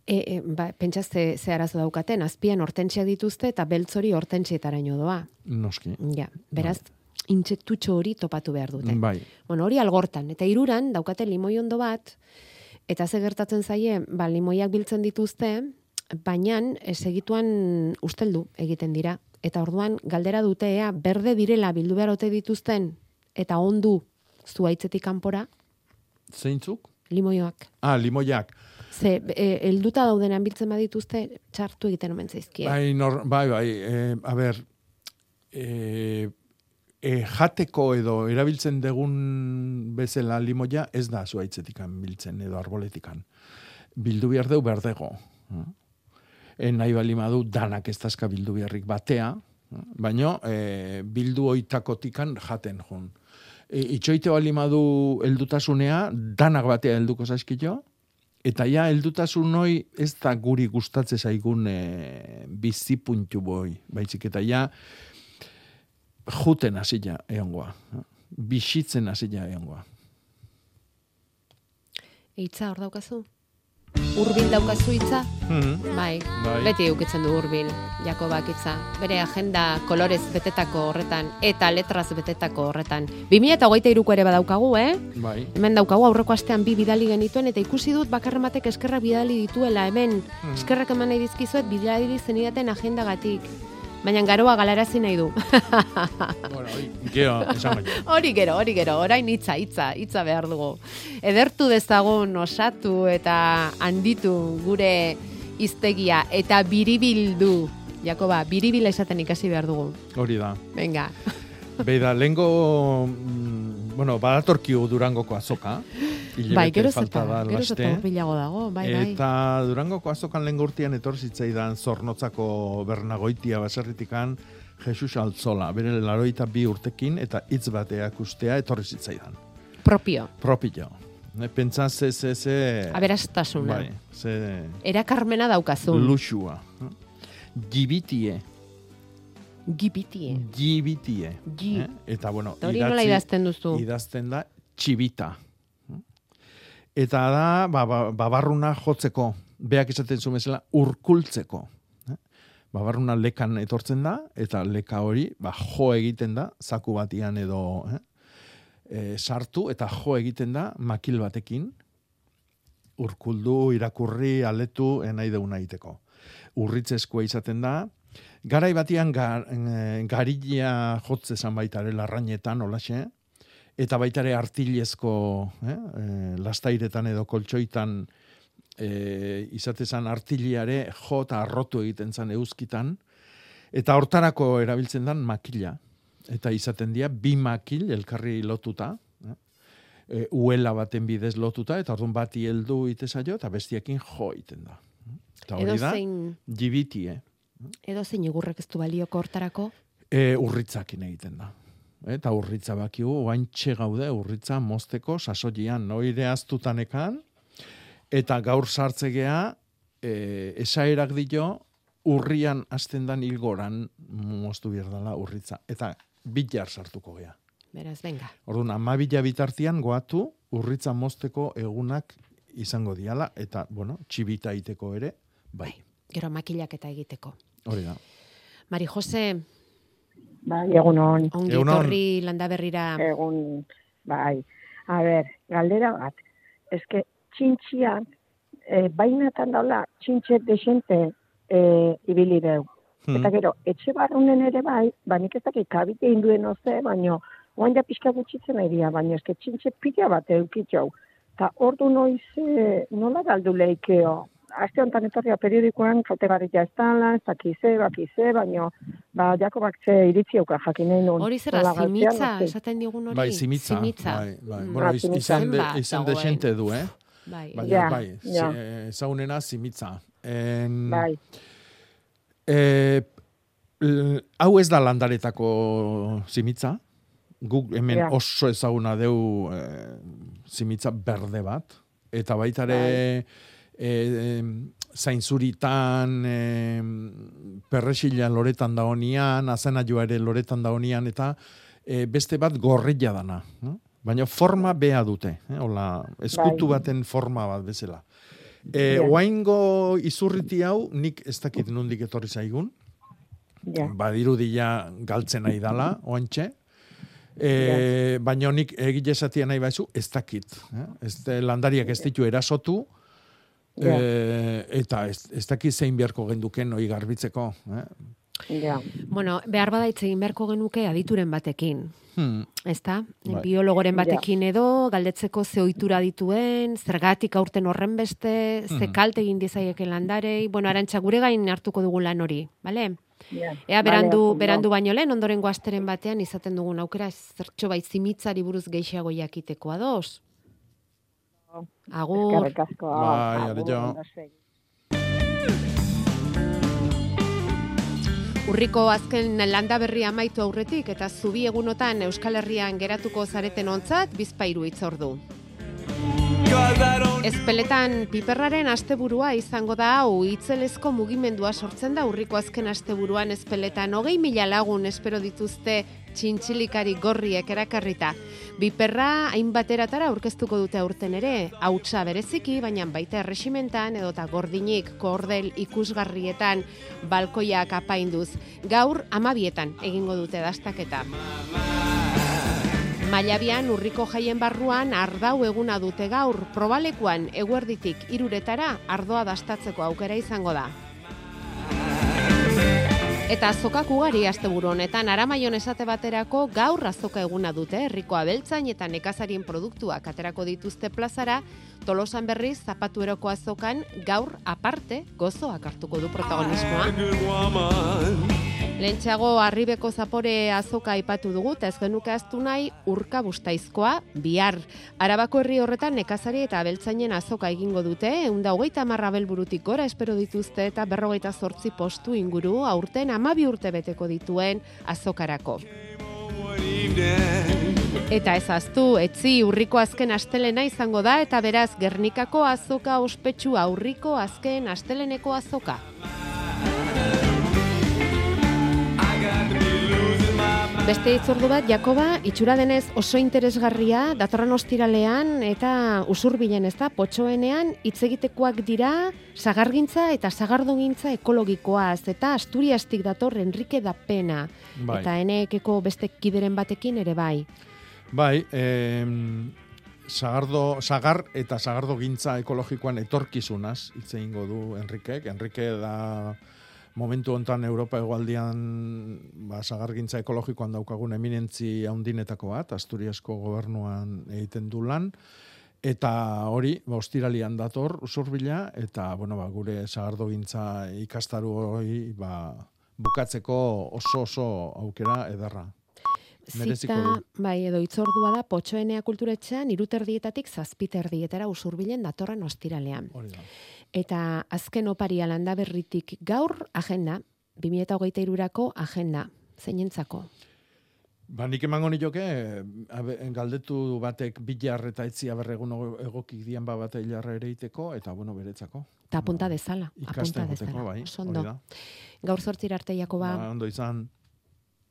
E, e, ba, pentsazte ze arazo daukaten, azpian hortentsia dituzte eta beltzori hortentsietaraino doa. Noski. Ja, beraz, intsektutxo hori topatu behar dute. Bai. Bueno, hori algortan. Eta iruran, daukate limoi ondo bat, eta ze gertatzen zaie, ba, limoiak biltzen dituzte, baina segituan usteldu egiten dira. Eta orduan, galdera dute, ea, berde direla bildu behar ote dituzten, eta ondu zuaitzetik kanpora, Zeintzuk? limoioak. Ah, limoiak. Ze, e, elduta daudenan biltzen badituzte, txartu egiten omen zaizkie. Bai, nor, bai, bai, e, a ber, e, e, jateko edo erabiltzen degun bezala limoia ez da zuaitzetikan biltzen edo arboletikan. Bildu behar deu berdego. E, nahi bali madu danak ez dazka bildu beharrik batea, baino e, bildu oitakotikan jaten jun. E, itxoite bali madu heldutasunea, danak batea helduko zaizkio, Eta ja, heldutasun hoi ez da guri gustatze zaigun e, bizipuntu boi, baizik eta ja juten hasila egongoa. Bizitzen hasila egongoa. Eitza hor daukazu? Urbil daukazu hitza? Mhm. Bai, Bai. beti eukitzen du urbil, Jakobak hitza. Bere agenda kolorez betetako horretan, eta letraz betetako horretan. 2008ko ere badaukagu, eh? Bai. Hemen daukagu aurreko astean bi bidali genituen, eta ikusi dut bakarren batek eskerrak bidali dituela hemen. Mhm. Eskerrak eman nahi dizkizuet bidali zenidaten agendagatik. Baina garoa galarazi nahi du. Bueno, hori, gero, esan. Hori gero, hori gero, orain hitza, hitza, hitza behar dugu. Edertu dezagun osatu eta handitu gure iztegia eta biribildu. Jakoba, biribila esaten ikasi behar dugu. Hori da. Venga. Beida, lehengo, mm, bueno, badatorkiu Durangoko azoka. Bai, gero falta zeta, da gero zeta urbilago dago, bai, bai. Eta Durangoko azokan lehen urtean etor zitzaidan zornotzako bernagoitia baserritikan Jesus Altzola, bere laroita bi urtekin eta hitz bateak ustea etorri zitzaidan. Propio. Propio. Pentsa ze, ze, ze... Aberastasuna. Bai, ze... Erakarmena daukazun. Luxua. Gibitie. Gibitie. Gibitie. Gi. Eh? Eta bueno, hori nola idazten duzu? Idazten da txibita. Eta da, ba, ba, babarruna jotzeko, beak esaten zuen bezala, urkultzeko. Eh? Babarruna lekan etortzen da, eta leka hori, ba, jo egiten da, zaku batian edo eh? e, sartu, eta jo egiten da, makil batekin, urkuldu, irakurri, aletu, eh, nahi deuna egiteko. Urritzezkoa izaten da, garai batian gar, eh, garilla jotze zan baitare larrainetan, olaxe, eta baitare artilezko eh, eh, lastairetan edo koltsoitan eh, izatezan artiliare jo eta arrotu egiten zan euskitan, eta hortarako erabiltzen dan makila. Eta izaten dira bi makil elkarri lotuta, eh? e, uela baten bidez lotuta, eta orduan bati heldu itezaio, eta bestiekin jo egiten da. Eta hori da, Edozein- jibiti, eh? Edo zein igurrek ez du balioko hortarako? E, urritzakin egiten da. Eta urritza bakigu, oaintxe gaude urritza mozteko sasoian, noire aztutanekan, eta gaur sartzegea, e, esaerak dio, urrian hasten dan hilgoran moztu bierdala urritza. Eta bilar sartuko gea. Beraz, venga. Orduan, amabila bitartian goatu urritza mozteko egunak izango diala, eta, bueno, txibita iteko ere, bai. Gero makilak eta egiteko. Hori da. Mari Jose, Bai, egun hon. ongi Egun on. etorri landa berrira. Egun, bai. A ber, galdera bat. Eske, txintxian, e, bainatan daula, txintxe desente e, ibili deu. Hmm. Eta gero, etxe barrunen ere bai, ba nik ez dakit kabite induen oze, baino, oain da pixka gutxitzen nahi dira, baina eske txintxe pila bat eukitxau. Ta ordu noiz, e, nola galdu leikeo? Aste honetan etorria periodikoan, kaltegarria ez dala, ez dakize, bakize, baino, ba, Jakobak ze iritzi auka jakin nahi nun. Hori zera, zimitza, esaten digun hori? Bai, zimitza. Zimitza. Bai, bai. Mm. Bueno, Ah, iz, izan, de, izan de xente du, eh? Bai. Baina, Ja, bai, ja. zi- ezagunena zimitza. En, Bai, eh, l- hau ez da landaretako zimitza. Guk hemen Ja. oso ezaguna deu eh, zimitza berde bat. Eta baitare Bai. Eh, zainzuritan, eh, perresila loretan da honian, azena ere loretan da honian, eta eh, beste bat gorrilla dana. No? Baina forma bea dute, eh? Ola, eskutu Bai. baten forma bat bezala. E, Ja. Oaingo izurriti hau, nik ez dakit nondik etorri zaigun, ja. badirudi ja galtzen nahi dala, oantxe, e, baina nik egile esatia nahi baizu, ez dakit. Eh? Ez, landariak ez ditu erasotu, Ja. e, eta ez, ez dakit zein beharko genduken hoi garbitzeko. Eh? Ja. Bueno, behar bada hitz egin beharko genuke adituren batekin. Hmm. Ezta? Bai. Biologoren batekin edo, galdetzeko ze ohitura dituen, zergatik aurten horren beste, ze Mhm. kalte egin dizaieke landarei, bueno, arantxa gure gain hartuko dugu lan hori, bale? Ja. Ea, berandu, berandu baino lehen, ondorengo asteren batean izaten dugun aukera zertxo bai zimitzari buruz gehiago jakiteko ados. Agur. Eskerrik asko. Bai, segi. Urriko azken landa berria amaitu aurretik eta zubi egunotan Euskal Herrian geratuko zareten ontzat bizpairu itzordu. Ezpeletan piperraren asteburua izango da hau itzelezko mugimendua sortzen da urriko azken asteburuan ezpeletan hogei mila lagun espero dituzte txintxilikari gorriek erakarrita. Biperra hainbateratara aurkeztuko dute aurten ere, hautsa bereziki, baina baita erresimentan edota gordinik kordel ikusgarrietan balkoiak apainduz. Gaur amabietan egingo dute dastaketa. Mailabian urriko jaien barruan ardau eguna dute gaur, probalekuan eguerditik iruretara ardoa dastatzeko aukera izango da. Eta azokak ugari asteburu honetan aramaion esate baterako gaur azoka eguna dute herriko abeltzain eta nekazarien produktuak aterako dituzte plazara, Tolosan berriz zapatueroko azokan gaur aparte gozoak hartuko du protagonismoa. Lentxago arribeko zapore azoka aipatu dugu, eta ez genuke aztu nahi urka bustaizkoa bihar. Arabako herri horretan nekazari eta abeltzainen azoka egingo dute, eunda hogeita marra belburutik gora espero dituzte eta berrogeita zortzi postu inguru aurten amabi urte beteko dituen azokarako. Eta ezaztu, etzi urriko azken astelena izango da eta beraz Gernikako azoka ospetsu aurriko azken asteleneko azoka. Beste itzordu bat, Jakoba, itxura denez oso interesgarria, datorren ostiralean eta usurbilen ez da, potxoenean, hitz egitekoak dira, sagargintza eta sagardogintza ekologikoaz, eta Asturiastik dator Enrique da Pena, Bai. eta eneekeko beste kideren batekin ere bai. Bai, em, sagardo, sagar eta sagardo gintza ekologikoan etorkizunaz hitz egingo du Enrikek. Enrike da momentu hontan Europa hegoaldian ba, sagargintza ekologikoan daukagun eminentzi haundinetako bat, Asturiasko gobernuan egiten du lan, eta hori, ba, ostiralian dator usurbila, eta bueno, ba, gure sagardogintza ikastaru hori ba, bukatzeko oso oso aukera ederra. Mereziko Zita, du. bai, edo itzordua da, potxoenea kulturetxean, iruterdietatik zazpiterdietara usurbilen datorren ostiralean. Hori da. Eta azken oparia landa berritik gaur agenda, 2008 irurako agenda, zeinentzako. Ba, nik emango nioke, abe, galdetu batek bilar eta etzia berregun egokik dian ba bat hilarra ere iteko, eta bueno, beretzako. Eta apunta dezala. Ikasten apunta dezala. bai, Oso hori ondo. da. Gaur sortzir arte, Jakoba. Ba, ondo izan.